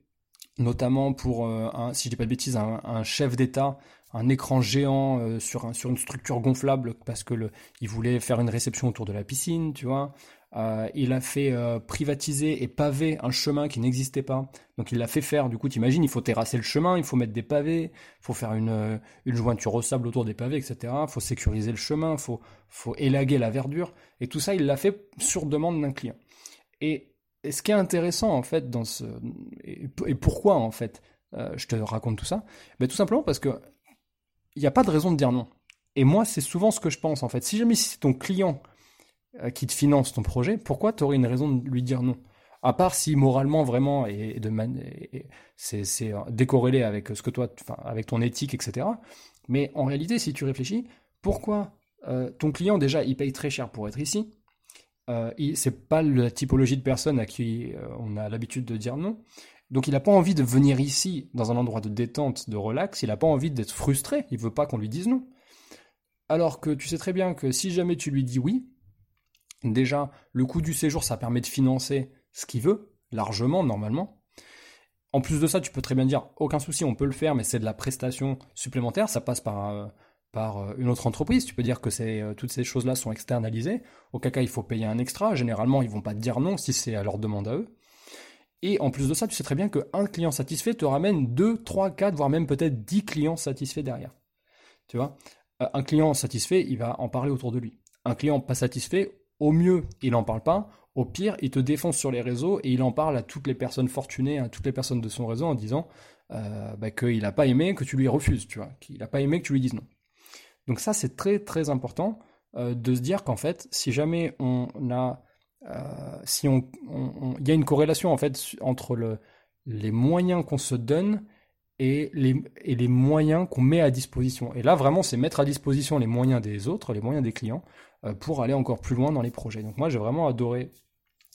notamment pour, euh, un, si je dis pas de bêtises, un, chef d'État, un écran géant euh, sur, sur une structure gonflable parce que le, il voulait faire une réception autour de la piscine, tu vois. Euh, il a fait euh, privatiser et paver un chemin qui n'existait pas. Donc il l'a fait faire. Du coup, t'imagines, il faut terrasser le chemin, il faut mettre des pavés, il faut faire une, euh, une jointure au sable autour des pavés, etc. Il faut sécuriser le chemin, il faut, faut élaguer la verdure. Et tout ça, il l'a fait sur demande d'un client. Et, ce qui est intéressant, en fait, dans ce... Et, pourquoi, en fait, je te raconte tout ça ben, Tout simplement parce que il n'y a pas de raison de dire non. Et moi, c'est souvent ce que je pense, en fait. Si jamais c'est ton client euh, qui te finance ton projet, pourquoi tu aurais une raison de lui dire non? À part si moralement vraiment et, de c'est euh, décorrélé avec ce que toi, avec ton éthique, etc. Mais en réalité, si tu réfléchis, pourquoi euh, ton client déjà il paye très cher pour être ici euh, C'est pas la typologie de personne à qui on a l'habitude de dire non. Donc il n'a pas envie de venir ici dans un endroit de détente, de relax. Il n'a pas envie d'être frustré. Il veut pas qu'on lui dise non. Alors que tu sais très bien que si jamais tu lui dis oui, Déjà, le coût du séjour, ça permet de financer ce qu'il veut, largement, normalement. En plus de ça, tu peux très bien dire, aucun souci, on peut le faire, mais c'est de la prestation supplémentaire, ça passe par, euh, par euh, une autre entreprise. Tu peux dire que euh, toutes ces choses-là sont externalisées. Au cas, il faut payer un extra. Généralement, ils vont pas te dire non si c'est à leur demande à eux. Et en plus de ça, tu sais très bien qu'un client satisfait te ramène 2, 3, 4, voire même peut-être 10 clients satisfaits derrière. Tu vois? Un client satisfait, il va en parler autour de lui. Un client pas satisfait, au mieux, il n'en parle pas. Au pire, il te défonce sur les réseaux et il en parle à toutes les personnes fortunées, à toutes les personnes de son réseau en disant euh, bah, qu'il n'a pas aimé que tu lui refuses, tu vois, qu'il n'a pas aimé que tu lui dises non. Donc ça, c'est très très important euh, de se dire qu'en fait, si jamais on a, euh, si on, il y a une corrélation en fait entre le, les moyens qu'on se donne et les, et les moyens qu'on met à disposition. Et là, vraiment, c'est mettre à disposition les moyens des autres, les moyens des clients, euh, pour aller encore plus loin dans les projets. Donc moi, j'ai vraiment adoré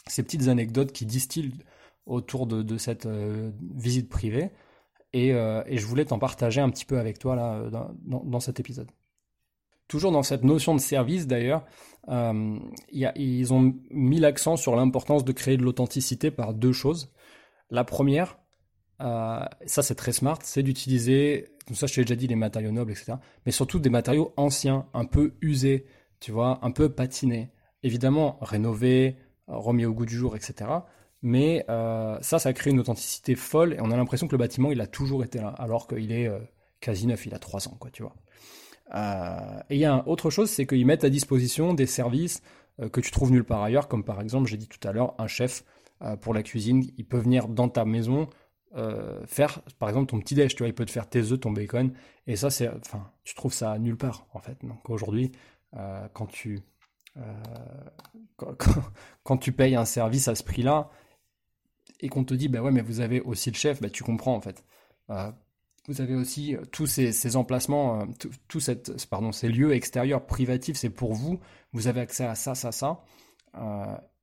ces petites anecdotes qui distillent autour de, cette visite privée. Euh, et, je voulais t'en partager un petit peu avec toi là, dans, cet épisode. Toujours dans cette notion de service d'ailleurs, ils ont mis l'accent sur l'importance de créer de l'authenticité par deux choses. La première, ça c'est très smart, c'est d'utiliser, comme ça je t'ai déjà dit, les matériaux nobles, etc. Mais surtout des matériaux anciens, un peu usés, tu vois, un peu patiné. Évidemment, rénové, remis au goût du jour, etc. Mais euh, ça, ça crée une authenticité folle et on a l'impression que le bâtiment, il a toujours été là, alors qu'il est euh, quasi neuf, il a trois ans, quoi, tu vois. Euh, et il y a autre chose, c'est qu'ils mettent à disposition des services que tu trouves nulle part ailleurs, comme par exemple, j'ai dit tout à l'heure, un chef pour la cuisine, il peut venir dans ta maison faire, par exemple, ton petit déj, tu vois, il peut te faire tes œufs, ton bacon, et ça, c'est, enfin, tu trouves ça nulle part, en fait. Donc aujourd'hui, euh, quand tu euh, quand, tu payes un service à ce prix-là et qu'on te dit bah ouais mais vous avez aussi le chef, bah tu comprends en fait. Euh, vous avez aussi tous ces, emplacements, tous cette, pardon, ces lieux extérieurs privatifs, c'est pour vous. Vous avez accès à ça, ça, ça.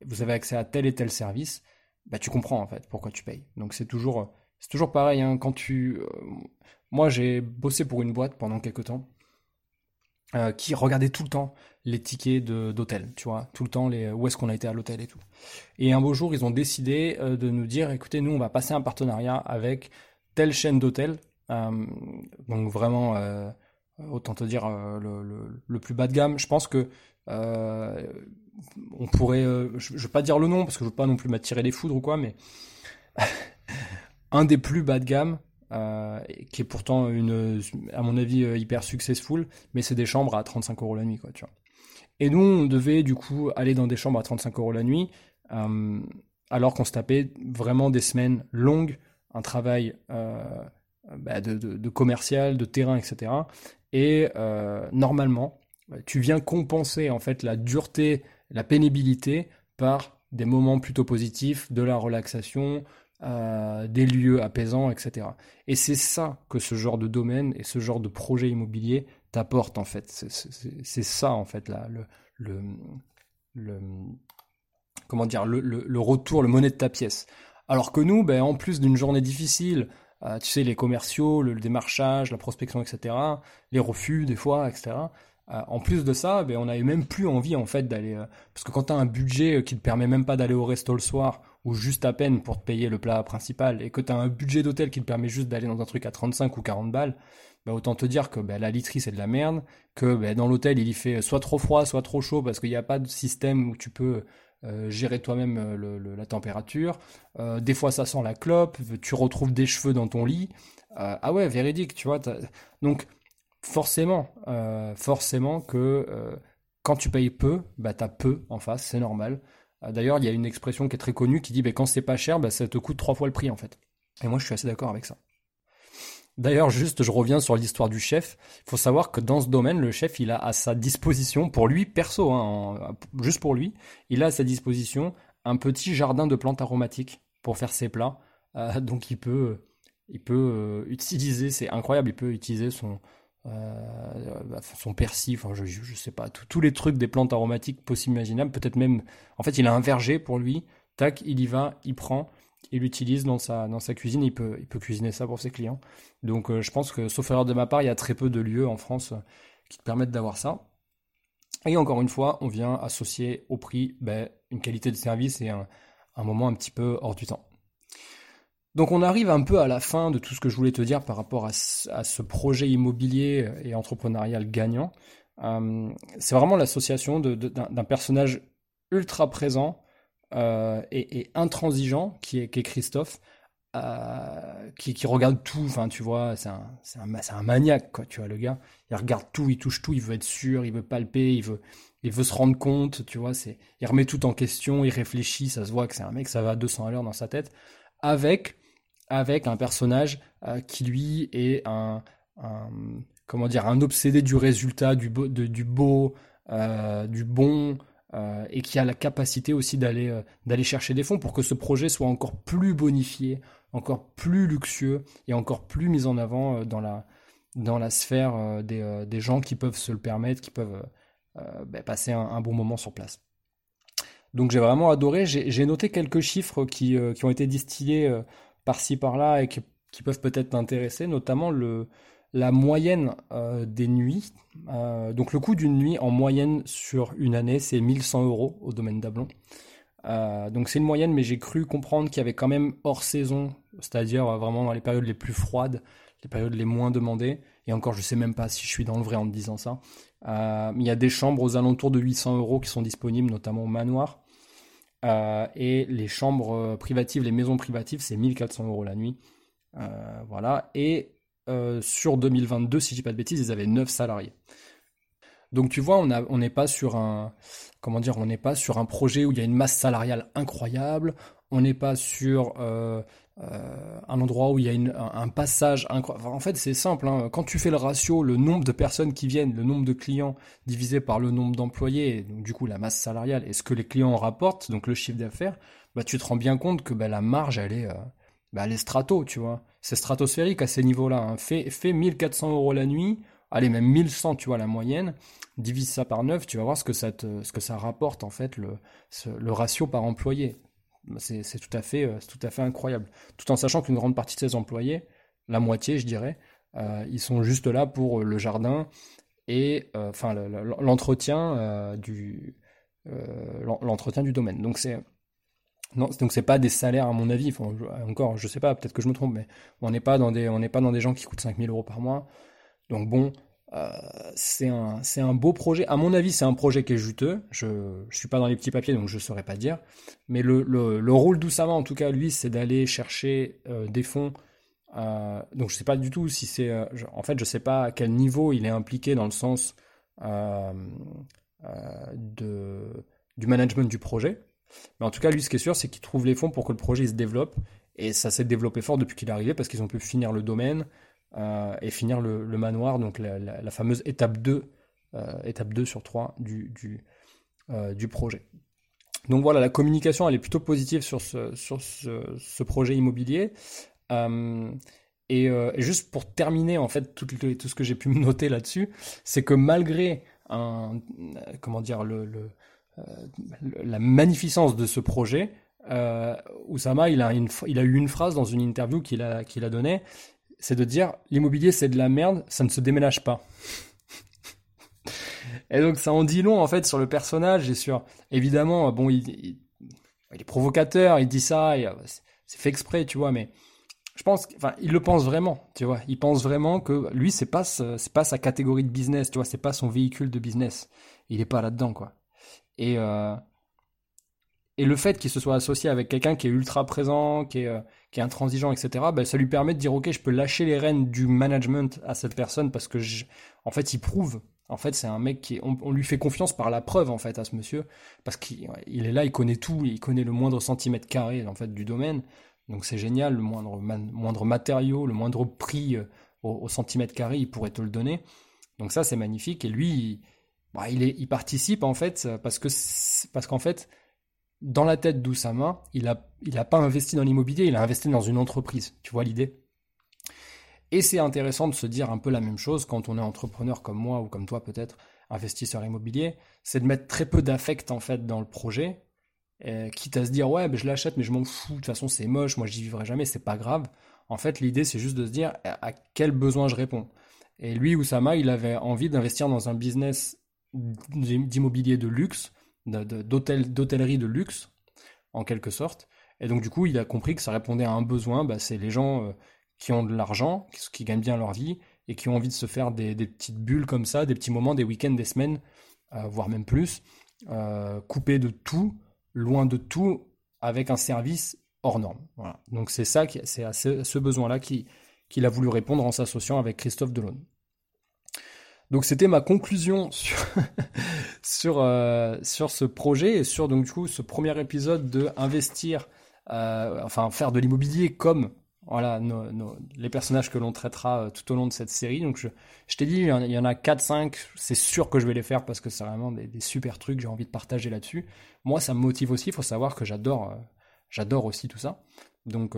vous avez accès à tel et tel service. bah tu comprends en fait pourquoi tu payes. Donc c'est toujours, c'est toujours pareil. Hein, quand tu, moi j'ai bossé pour une boîte pendant quelques temps qui regardait tout le temps les tickets d'hôtel, tu vois, tout le temps les, où est-ce qu'on a été à l'hôtel et tout. Et un beau jour, ils ont décidé de nous dire, écoutez, nous on va passer un partenariat avec telle chaîne d'hôtels, donc vraiment autant te dire euh, le, plus bas de gamme. Je pense que euh, on pourrait, euh, je, ne vais pas dire le nom parce que je veux pas non plus m'attirer les foudres ou quoi, mais un des plus bas de gamme, qui est pourtant une, à mon avis, hyper successful, mais c'est des chambres à 35 euros la nuit, quoi, tu vois. Et nous, on devait du coup aller dans des chambres à 35 euros la nuit, alors qu'on se tapait vraiment des semaines longues, un travail bah, de, de, commercial, de terrain, etc. Et euh, normalement, tu viens compenser en fait la dureté, la pénibilité par des moments plutôt positifs, de la relaxation, euh, des lieux apaisants, etc. Et c'est ça que ce genre de domaine et ce genre de projet immobilier t'apporte en fait. C'est ça en fait là, le, le, le comment dire, le, le, retour, le monnaie de ta pièce. Alors que nous, ben, en plus d'une journée difficile, tu sais, les commerciaux, le, démarchage, la prospection, etc., les refus des fois, etc. Euh, en plus de ça, ben, on n'avait même plus envie en fait d'aller... Euh, parce que quand tu as un budget qui te permet même pas d'aller au resto le soir, ou juste à peine pour te payer le plat principal, et que tu as un budget d'hôtel qui te permet juste d'aller dans un truc à 35 ou 40 balles, ben, autant te dire que ben, la literie c'est de la merde, que ben, dans l'hôtel il y fait soit trop froid, soit trop chaud, parce qu'il n'y a pas de système où tu peux euh, gérer toi-même euh, la température. Euh, des fois, ça sent la clope. Tu retrouves des cheveux dans ton lit. ah ouais, véridique, tu vois. Donc, forcément, forcément que quand tu payes peu, bah, tu as peu en face, c'est normal. D'ailleurs, il y a une expression qui est très connue qui dit bah, quand c'est pas cher, bah, ça te coûte trois fois le prix en fait. Et moi, je suis assez d'accord avec ça. D'ailleurs, juste, je reviens sur l'histoire du chef. Il faut savoir que dans ce domaine, le chef, il a à sa disposition, pour lui, perso, hein, juste pour lui, il a à sa disposition un petit jardin de plantes aromatiques pour faire ses plats. Euh, donc, il peut, il peut euh, utiliser, c'est incroyable, il peut utiliser son, euh, bah, son persil, enfin, je, je sais pas, tous les trucs des plantes aromatiques possibles, imaginables. Peut-être même, en fait, il a un verger pour lui. Tac, il y va, il prend il l'utilise dans sa, cuisine, il peut, il peut cuisiner ça pour ses clients. Donc euh, je pense que, sauf erreur de ma part, il y a très peu de lieux en France euh, qui te permettent d'avoir ça. Et encore une fois, on vient associer au prix ben, une qualité de service et un, moment un petit peu hors du temps. Donc on arrive un peu à la fin de tout ce que je voulais te dire par rapport à, ce projet immobilier et entrepreneurial gagnant. Euh, c'est vraiment l'association d'un personnage ultra présent euh, et, intransigeant qui est, Christophe, euh, qui, qui, regarde tout. Enfin, tu vois, c'est un, un, un, maniaque, quoi. Tu vois, le gars, il regarde tout, il touche tout, il veut être sûr, il veut palper, il veut, il veut se rendre compte. Tu vois, c'est, il remet tout en question, il réfléchit. Ça se voit que c'est un mec, ça va à 200 à l'heure dans sa tête, avec avec un personnage euh, qui lui est un, comment dire un obsédé du résultat, du beau, du beau, du bon, euh, et qui a la capacité aussi d'aller euh, d'aller chercher des fonds pour que ce projet soit encore plus bonifié, encore plus luxueux et encore plus mis en avant euh, dans la dans la sphère des, des, gens qui peuvent se le permettre, qui peuvent bah, passer un, bon moment sur place. Donc j'ai vraiment adoré. J'ai noté quelques chiffres qui, qui ont été distillés par-ci par-là et qui, qui peuvent peut-être t'intéresser, notamment le, la moyenne euh, des nuits. Euh, donc le coût d'une nuit en moyenne sur une année, c'est 1100 euros au domaine d'Ablon. Euh, donc c'est une moyenne, mais j'ai cru comprendre qu'il y avait quand même hors saison, c'est-à-dire vraiment dans les périodes les plus froides, les périodes les moins demandées. Et encore, je sais même pas si je suis dans le vrai en disant ça. il y a des chambres aux alentours de 800 euros qui sont disponibles, notamment au manoir. et les chambres privatives, les maisons privatives, c'est 1400 euros la nuit. voilà. Et euh, sur 2022, si je dis pas de bêtises, ils avaient 9 salariés. Donc tu vois, on n'est pas sur un comment dire, on n'est pas sur un projet où il y a une masse salariale incroyable. On n'est pas sur euh, euh, un endroit où il y a un, passage incroyable. en fait, c'est simple. Hein. Quand tu fais le ratio, le nombre de personnes qui viennent, le nombre de clients divisé par le nombre d'employés, donc du coup la masse salariale et ce que les clients rapportent, donc le chiffre d'affaires, bah, tu te rends bien compte que bah, la marge, elle est, bah, elle est strato, tu vois c'est stratosphérique à ces niveaux-là. Hein. Fais, 1400 euros la nuit, allez, même 1100, tu vois, la moyenne, divise ça par 9, tu vas voir ce que ça, rapporte, en fait, le, ratio par employé. c'est tout à fait, c'est tout à fait incroyable. Tout en sachant qu'une grande partie de ses employés, la moitié, je dirais, ils sont juste là pour le jardin et enfin l'entretien du l'entretien du domaine. Donc c'est non, donc c'est pas des salaires à mon avis. encore, je sais pas, peut-être que je me trompe, mais on n'est pas dans des, on n'est pas dans des gens qui coûtent 5000 euros par mois. Donc bon, euh, c'est un, c'est un beau projet. À mon avis, c'est un projet qui est juteux. Je, je suis pas dans les petits papiers, donc je saurais pas dire. Mais le, le, le rôle d'Oussama, en tout cas, lui, c'est d'aller chercher euh, des fonds. Euh, donc je sais pas du tout si c'est, en fait, je sais pas à quel niveau il est impliqué dans le sens de, du management du projet. Mais en tout cas, lui, ce qui est sûr, c'est qu'il trouve les fonds pour que le projet se développe. Et ça s'est développé fort depuis qu'il est arrivé parce qu'ils ont pu finir le domaine euh, et finir le, manoir, donc la, fameuse étape 2, euh, étape 2 sur 3 du, euh, du, projet. Donc voilà, la communication, elle est plutôt positive sur ce, sur ce, projet immobilier. Et, juste pour terminer, en fait, tout, tout ce que j'ai pu me noter là-dessus, c'est que malgré un, comment dire, le la magnificence de ce projet, euh, Oussama, il a, il eu une phrase dans une interview qu'il a, donnée, c'est de dire l'immobilier c'est de la merde, ça ne se déménage pas. et donc ça en dit long en fait sur le personnage et sur évidemment bon il, est provocateur, il dit ça, euh, c'est fait exprès tu vois, mais je pense, enfin il le pense vraiment, tu vois, il pense vraiment que lui c'est pas pas sa catégorie de business, tu vois, c'est pas son véhicule de business, il est pas là dedans quoi. Et, euh, et le fait qu'il se soit associé avec quelqu'un qui est ultra présent, qui est, euh, qui est intransigeant, etc., ben, ça lui permet de dire, OK, je peux lâcher les rênes du management à cette personne parce que, en fait, il prouve. En fait, c'est un mec qui, on, lui fait confiance par la preuve, en fait, à ce monsieur, parce qu'il il est là, il connaît tout, il connaît le moindre centimètre carré, en fait, du domaine. Donc c'est génial, le moindre, moindre matériau, le moindre prix euh, au, centimètre carré, il pourrait te le donner. Donc ça, c'est magnifique. Et lui, bah, il, participe en fait parce que parce qu'en fait dans la tête d'Oussama, il a il a pas investi dans l'immobilier, il a investi dans une entreprise. Tu vois l'idée? Et c'est intéressant de se dire un peu la même chose quand on est entrepreneur comme moi ou comme toi peut-être, investisseur immobilier, c'est de mettre très peu d'affect en fait dans le projet, euh, quitte à se dire ouais je l'achète mais je m'en fous, de toute façon c'est moche, moi j'y vivrai jamais, c'est pas grave. En fait l'idée c'est juste de se dire à quel besoin je réponds? Et lui, Oussama, il avait envie d'investir dans un business d'immobilier de luxe, d'hôtellerie de luxe, en quelque sorte. Et donc, du coup, il a compris que ça répondait à un besoin. Bah, c'est les gens euh, qui ont de l'argent, qui, gagnent bien leur vie et qui ont envie de se faire des, petites bulles comme ça, des petits moments, des week-ends, des semaines, euh, voire même plus, euh, coupés de tout, loin de tout, avec un service hors norme. Donc, c'est ça, c'est à ce, besoin-là qu'il a voulu répondre en s'associant avec Christophe Delaune. Donc c'était ma conclusion euh, sur ce projet et sur donc du ce premier épisode de investir, euh, enfin faire de l'immobilier comme voilà les personnages que l'on traitera euh, tout au long de cette série. Donc je, je t'ai dit il y en a 4-5, c'est sûr que je vais les faire parce que c'est vraiment des, des, super trucs, j'ai envie de partager là-dessus. Moi ça me motive aussi, il faut savoir que j'adore j'adore aussi tout ça. Donc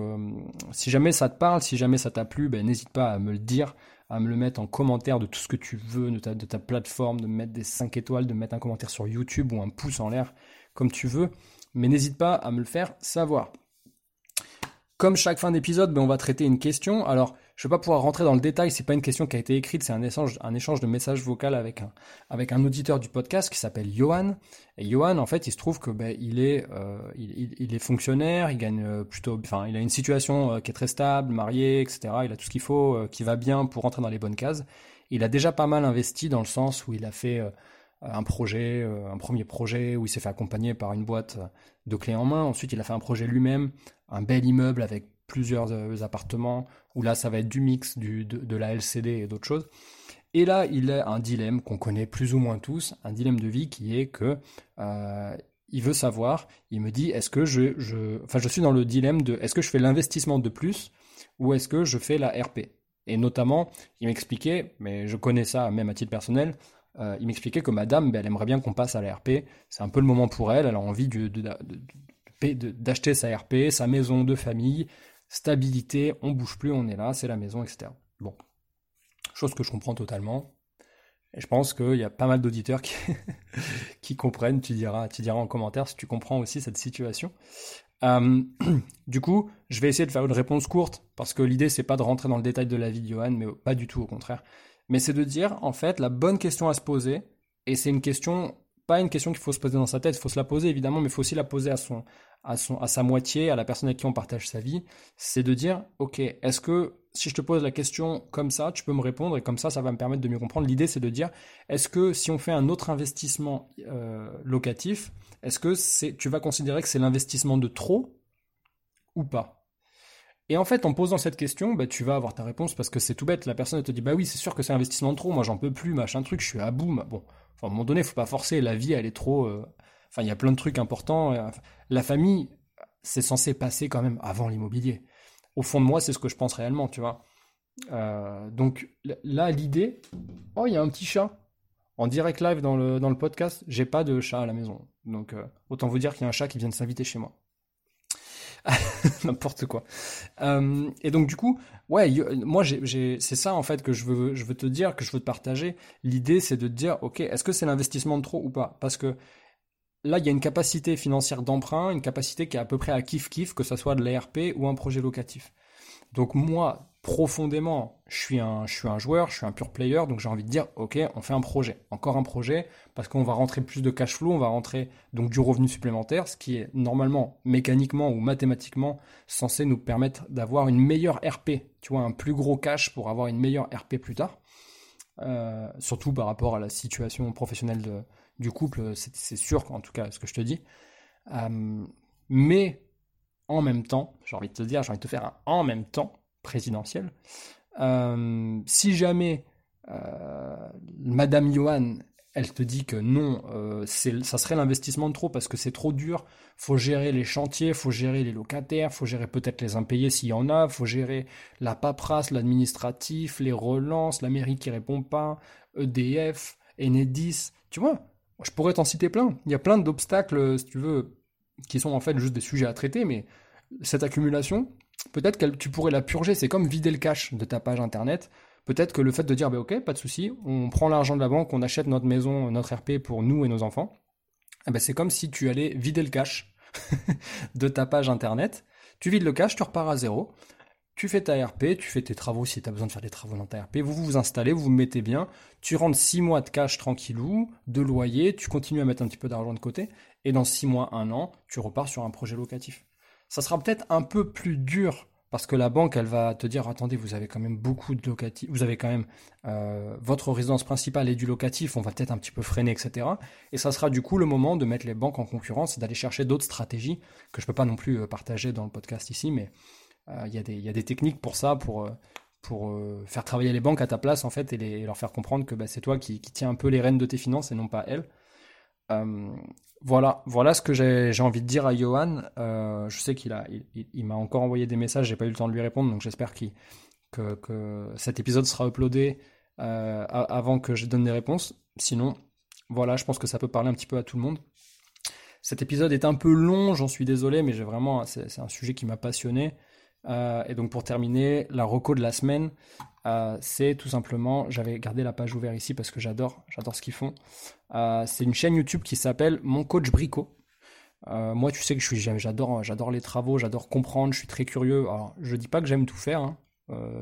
si jamais ça te parle, si jamais ça t'a plu, ben, n'hésite pas à me le dire à me le mettre en commentaire de tout ce que tu veux, de ta, de ta plateforme, de mettre des 5 étoiles, de mettre un commentaire sur YouTube ou un pouce en l'air, comme tu veux. Mais n'hésite pas à me le faire savoir. Comme chaque fin d'épisode, ben, on va traiter une question. Alors, je vais pas pouvoir rentrer dans le détail, c'est pas une question qui a été écrite, c'est un échange, de messages vocaux avec un, auditeur du podcast qui s'appelle Johan. Et Johan, en fait, il se trouve que ben, il est, euh, il, il, est fonctionnaire, il gagne euh, plutôt, enfin, il a une situation euh, qui est très stable, marié, etc. Il a tout ce qu'il faut, qui va bien pour rentrer dans les bonnes cases. Il a déjà pas mal investi dans le sens où il a fait un projet, un premier projet où il s'est fait accompagner par une boîte de clés en main. Ensuite, il a fait un projet lui-même, un bel immeuble avec plusieurs appartements où là ça va être du mix du, de, la LCD et d'autres choses. Et là, il a un dilemme qu'on connaît plus ou moins tous, un dilemme de vie qui est que euh, il veut savoir, il me dit, est-ce que je, je, enfin, je suis dans le dilemme de, est-ce que je fais l'investissement de plus ou est-ce que je fais la RP Et notamment, il m'expliquait, mais je connais ça même à titre personnel, euh, il m'expliquait que madame, ben, elle aimerait bien qu'on passe à la RP. C'est un peu le moment pour elle, elle a envie d'acheter sa RP, sa maison de famille, stabilité, on bouge plus, on est là, c'est la maison, etc. Bon, chose que je comprends totalement. Et je pense qu'il y a pas mal d'auditeurs qui, comprennent. Tu diras, tu diras en commentaire si tu comprends aussi cette situation. Euh, du coup, je vais essayer de faire une réponse courte parce que l'idée c'est pas de rentrer dans le détail de la vie de Johan, mais pas du tout au contraire. Mais c'est de dire en fait la bonne question à se poser et c'est une question pas une question qu'il faut se poser dans sa tête, il faut se la poser évidemment, mais il faut aussi la poser à son à son à sa moitié, à la personne avec qui on partage sa vie. C'est de dire ok, est-ce que si je te pose la question comme ça, tu peux me répondre et comme ça, ça va me permettre de mieux comprendre. L'idée, c'est de dire, est-ce que si on fait un autre investissement euh, locatif, est-ce que c'est, tu vas considérer que c'est l'investissement de trop ou pas? Et en fait, en posant cette question, bah, tu vas avoir ta réponse parce que c'est tout bête. La personne te dit, bah oui, c'est sûr que c'est investissement de trop. Moi, j'en peux plus, machin truc. Je suis à bout. Bon, à un moment donné, il faut pas forcer. La vie, elle est trop. Euh, enfin, il y a plein de trucs importants. La famille, c'est censé passer quand même avant l'immobilier au fond de moi, c'est ce que je pense réellement, tu vois. Euh, donc là, l'idée, oh, il y a un petit chat. En direct live dans le, dans le podcast, j'ai pas de chat à la maison. Donc euh, autant vous dire qu'il y a un chat qui vient de s'inviter chez moi. N'importe quoi. Euh, et donc du coup, ouais, moi c'est ça en fait que je veux, je veux te dire, que je veux te partager. L'idée c'est de te dire, ok, est-ce que c'est l'investissement de trop ou pas? Parce que là, il y a une capacité financière d'emprunt, une capacité qui est à peu près à kiff-kiff, que ce soit de l'ARP ou un projet locatif. Donc moi, profondément, je suis un, je suis un joueur, je suis un pur player, donc j'ai envie de dire, ok, on fait un projet, encore un projet, parce qu'on va rentrer plus de cash flow, on va rentrer donc du revenu supplémentaire, ce qui est normalement, mécaniquement ou mathématiquement censé nous permettre d'avoir une meilleure RP, tu vois, un plus gros cash pour avoir une meilleure RP plus tard, euh, surtout par rapport à la situation professionnelle de, du couple, c'est sûr, en tout cas, ce que je te dis. Euh, mais en même temps, j'ai envie de te dire, j'ai envie de te faire un en même temps présidentiel. Euh, si jamais euh, Madame Johan, elle te dit que non, ça serait l'investissement de trop parce que c'est trop dur. Faut gérer les chantiers, faut gérer les locataires, faut gérer peut-être les impayés s'il y en a, faut gérer la paperasse, l'administratif, les relances, la mairie qui répond pas, EDF, Enedis. Tu vois, je pourrais t'en citer plein. Il y a plein d'obstacles, si tu veux, qui sont en fait juste des sujets à traiter, mais cette accumulation, peut-être que tu pourrais la purger. C'est comme vider le cash de ta page internet. Peut-être que le fait de dire, bah, ok, pas de souci, on prend l'argent de la banque, on achète notre maison, notre RP pour nous et nos enfants. Eh ben, c'est comme si tu allais vider le cash de ta page internet. Tu vides le cash, tu repars à zéro tu fais ta RP, tu fais tes travaux si tu as besoin de faire des travaux dans ta RP, vous vous installez, vous vous mettez bien, tu rentres 6 mois de cash tranquillou, de loyer, tu continues à mettre un petit peu d'argent de côté, et dans 6 mois, 1 an, tu repars sur un projet locatif. Ça sera peut-être un peu plus dur parce que la banque, elle va te dire attendez, vous avez quand même beaucoup de locatifs, vous avez quand même euh, votre résidence principale et du locatif, on va peut-être un petit peu freiner, etc. Et ça sera du coup le moment de mettre les banques en concurrence et d'aller chercher d'autres stratégies que je peux pas non plus euh, partager dans le podcast ici, mais il y, a des techniques pour ça, pour, euh, euh, faire travailler les banques à ta place en fait et, leur faire comprendre que bah, c'est toi qui, tiens un peu les rênes de tes finances et non pas elles. voilà, voilà ce que j'ai envie de dire à Johan. je sais qu'il a, il, m'a encore envoyé des messages, j'ai pas eu le temps de lui répondre, donc j'espère que, que, cet épisode sera uploadé avant que je donne des réponses. Sinon, voilà, je pense que ça peut parler un petit peu à tout le monde. Cet épisode est un peu long, j'en suis désolé, mais j'ai vraiment, c'est un sujet qui m'a passionné. Euh, et donc pour terminer, la reco de la semaine, euh, c'est tout simplement, j'avais gardé la page ouverte ici parce que j'adore, j'adore ce qu'ils font. Euh, c'est une chaîne YouTube qui s'appelle Mon Coach Brico. moi, tu sais que je suis, j'adore, j'adore les travaux, j'adore comprendre, je suis très curieux. Alors, je dis pas que j'aime tout faire. Hein.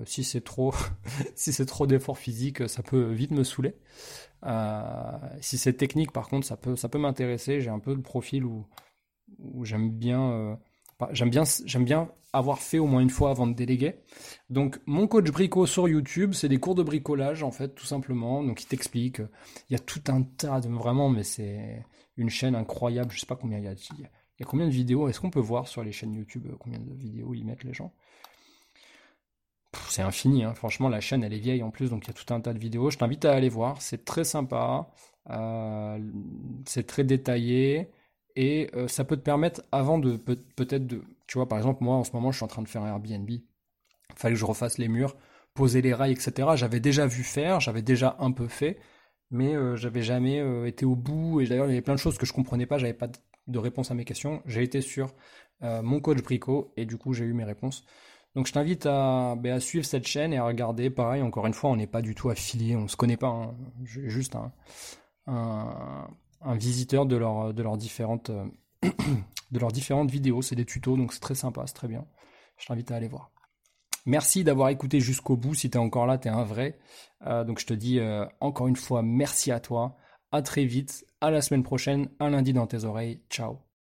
si c'est trop, si c'est trop d'efforts physiques, ça peut vite me saouler. si c'est technique, par contre, ça peut, ça peut m'intéresser. J'ai un peu le profil où, où j'aime bien J'aime bien, j'aime bien avoir fait au moins une fois avant de déléguer. Donc, mon coach brico sur YouTube, c'est des cours de bricolage, en fait, tout simplement. Donc, il t'explique. Il y a tout un tas de, vraiment, mais c'est une chaîne incroyable. Je sais pas combien il y a. Il y a combien de vidéos Est-ce qu'on peut voir sur les chaînes YouTube euh, combien de vidéos ils mettent les gens? C'est infini, hein. franchement, la chaîne, elle est vieille en plus, donc il y a tout un tas de vidéos. Je t'invite à aller voir, c'est très sympa. Euh, c'est très détaillé. Et euh, ça peut te permettre, avant de peut-être de. Tu vois, par exemple, moi en ce moment, je suis en train de faire un Airbnb. Fallait que je refasse les murs, poser les rails, etc. J'avais déjà vu faire, j'avais déjà un peu fait, mais euh, j'avais jamais euh, été au bout. Et d'ailleurs, il y avait plein de choses que je comprenais pas, j'avais pas de réponse à mes questions. J'ai été sur mon coach Brico et du coup, j'ai eu mes réponses. Donc je t'invite à, ben, à, suivre cette chaîne et à regarder. Pareil, encore une fois, on n'est pas du tout affilié, on se connaît pas. Hein. Juste un, un, visiteur différentes, de leurs différentes vidéos. C'est des tutos, donc c'est très sympa, c'est très bien. Je t'invite à aller voir. Merci d'avoir écouté jusqu'au bout. Si tu es encore là, tu es un vrai. Euh, donc je te dis euh, encore une fois merci à toi. À très vite. À la semaine prochaine. Un lundi dans tes oreilles. Ciao.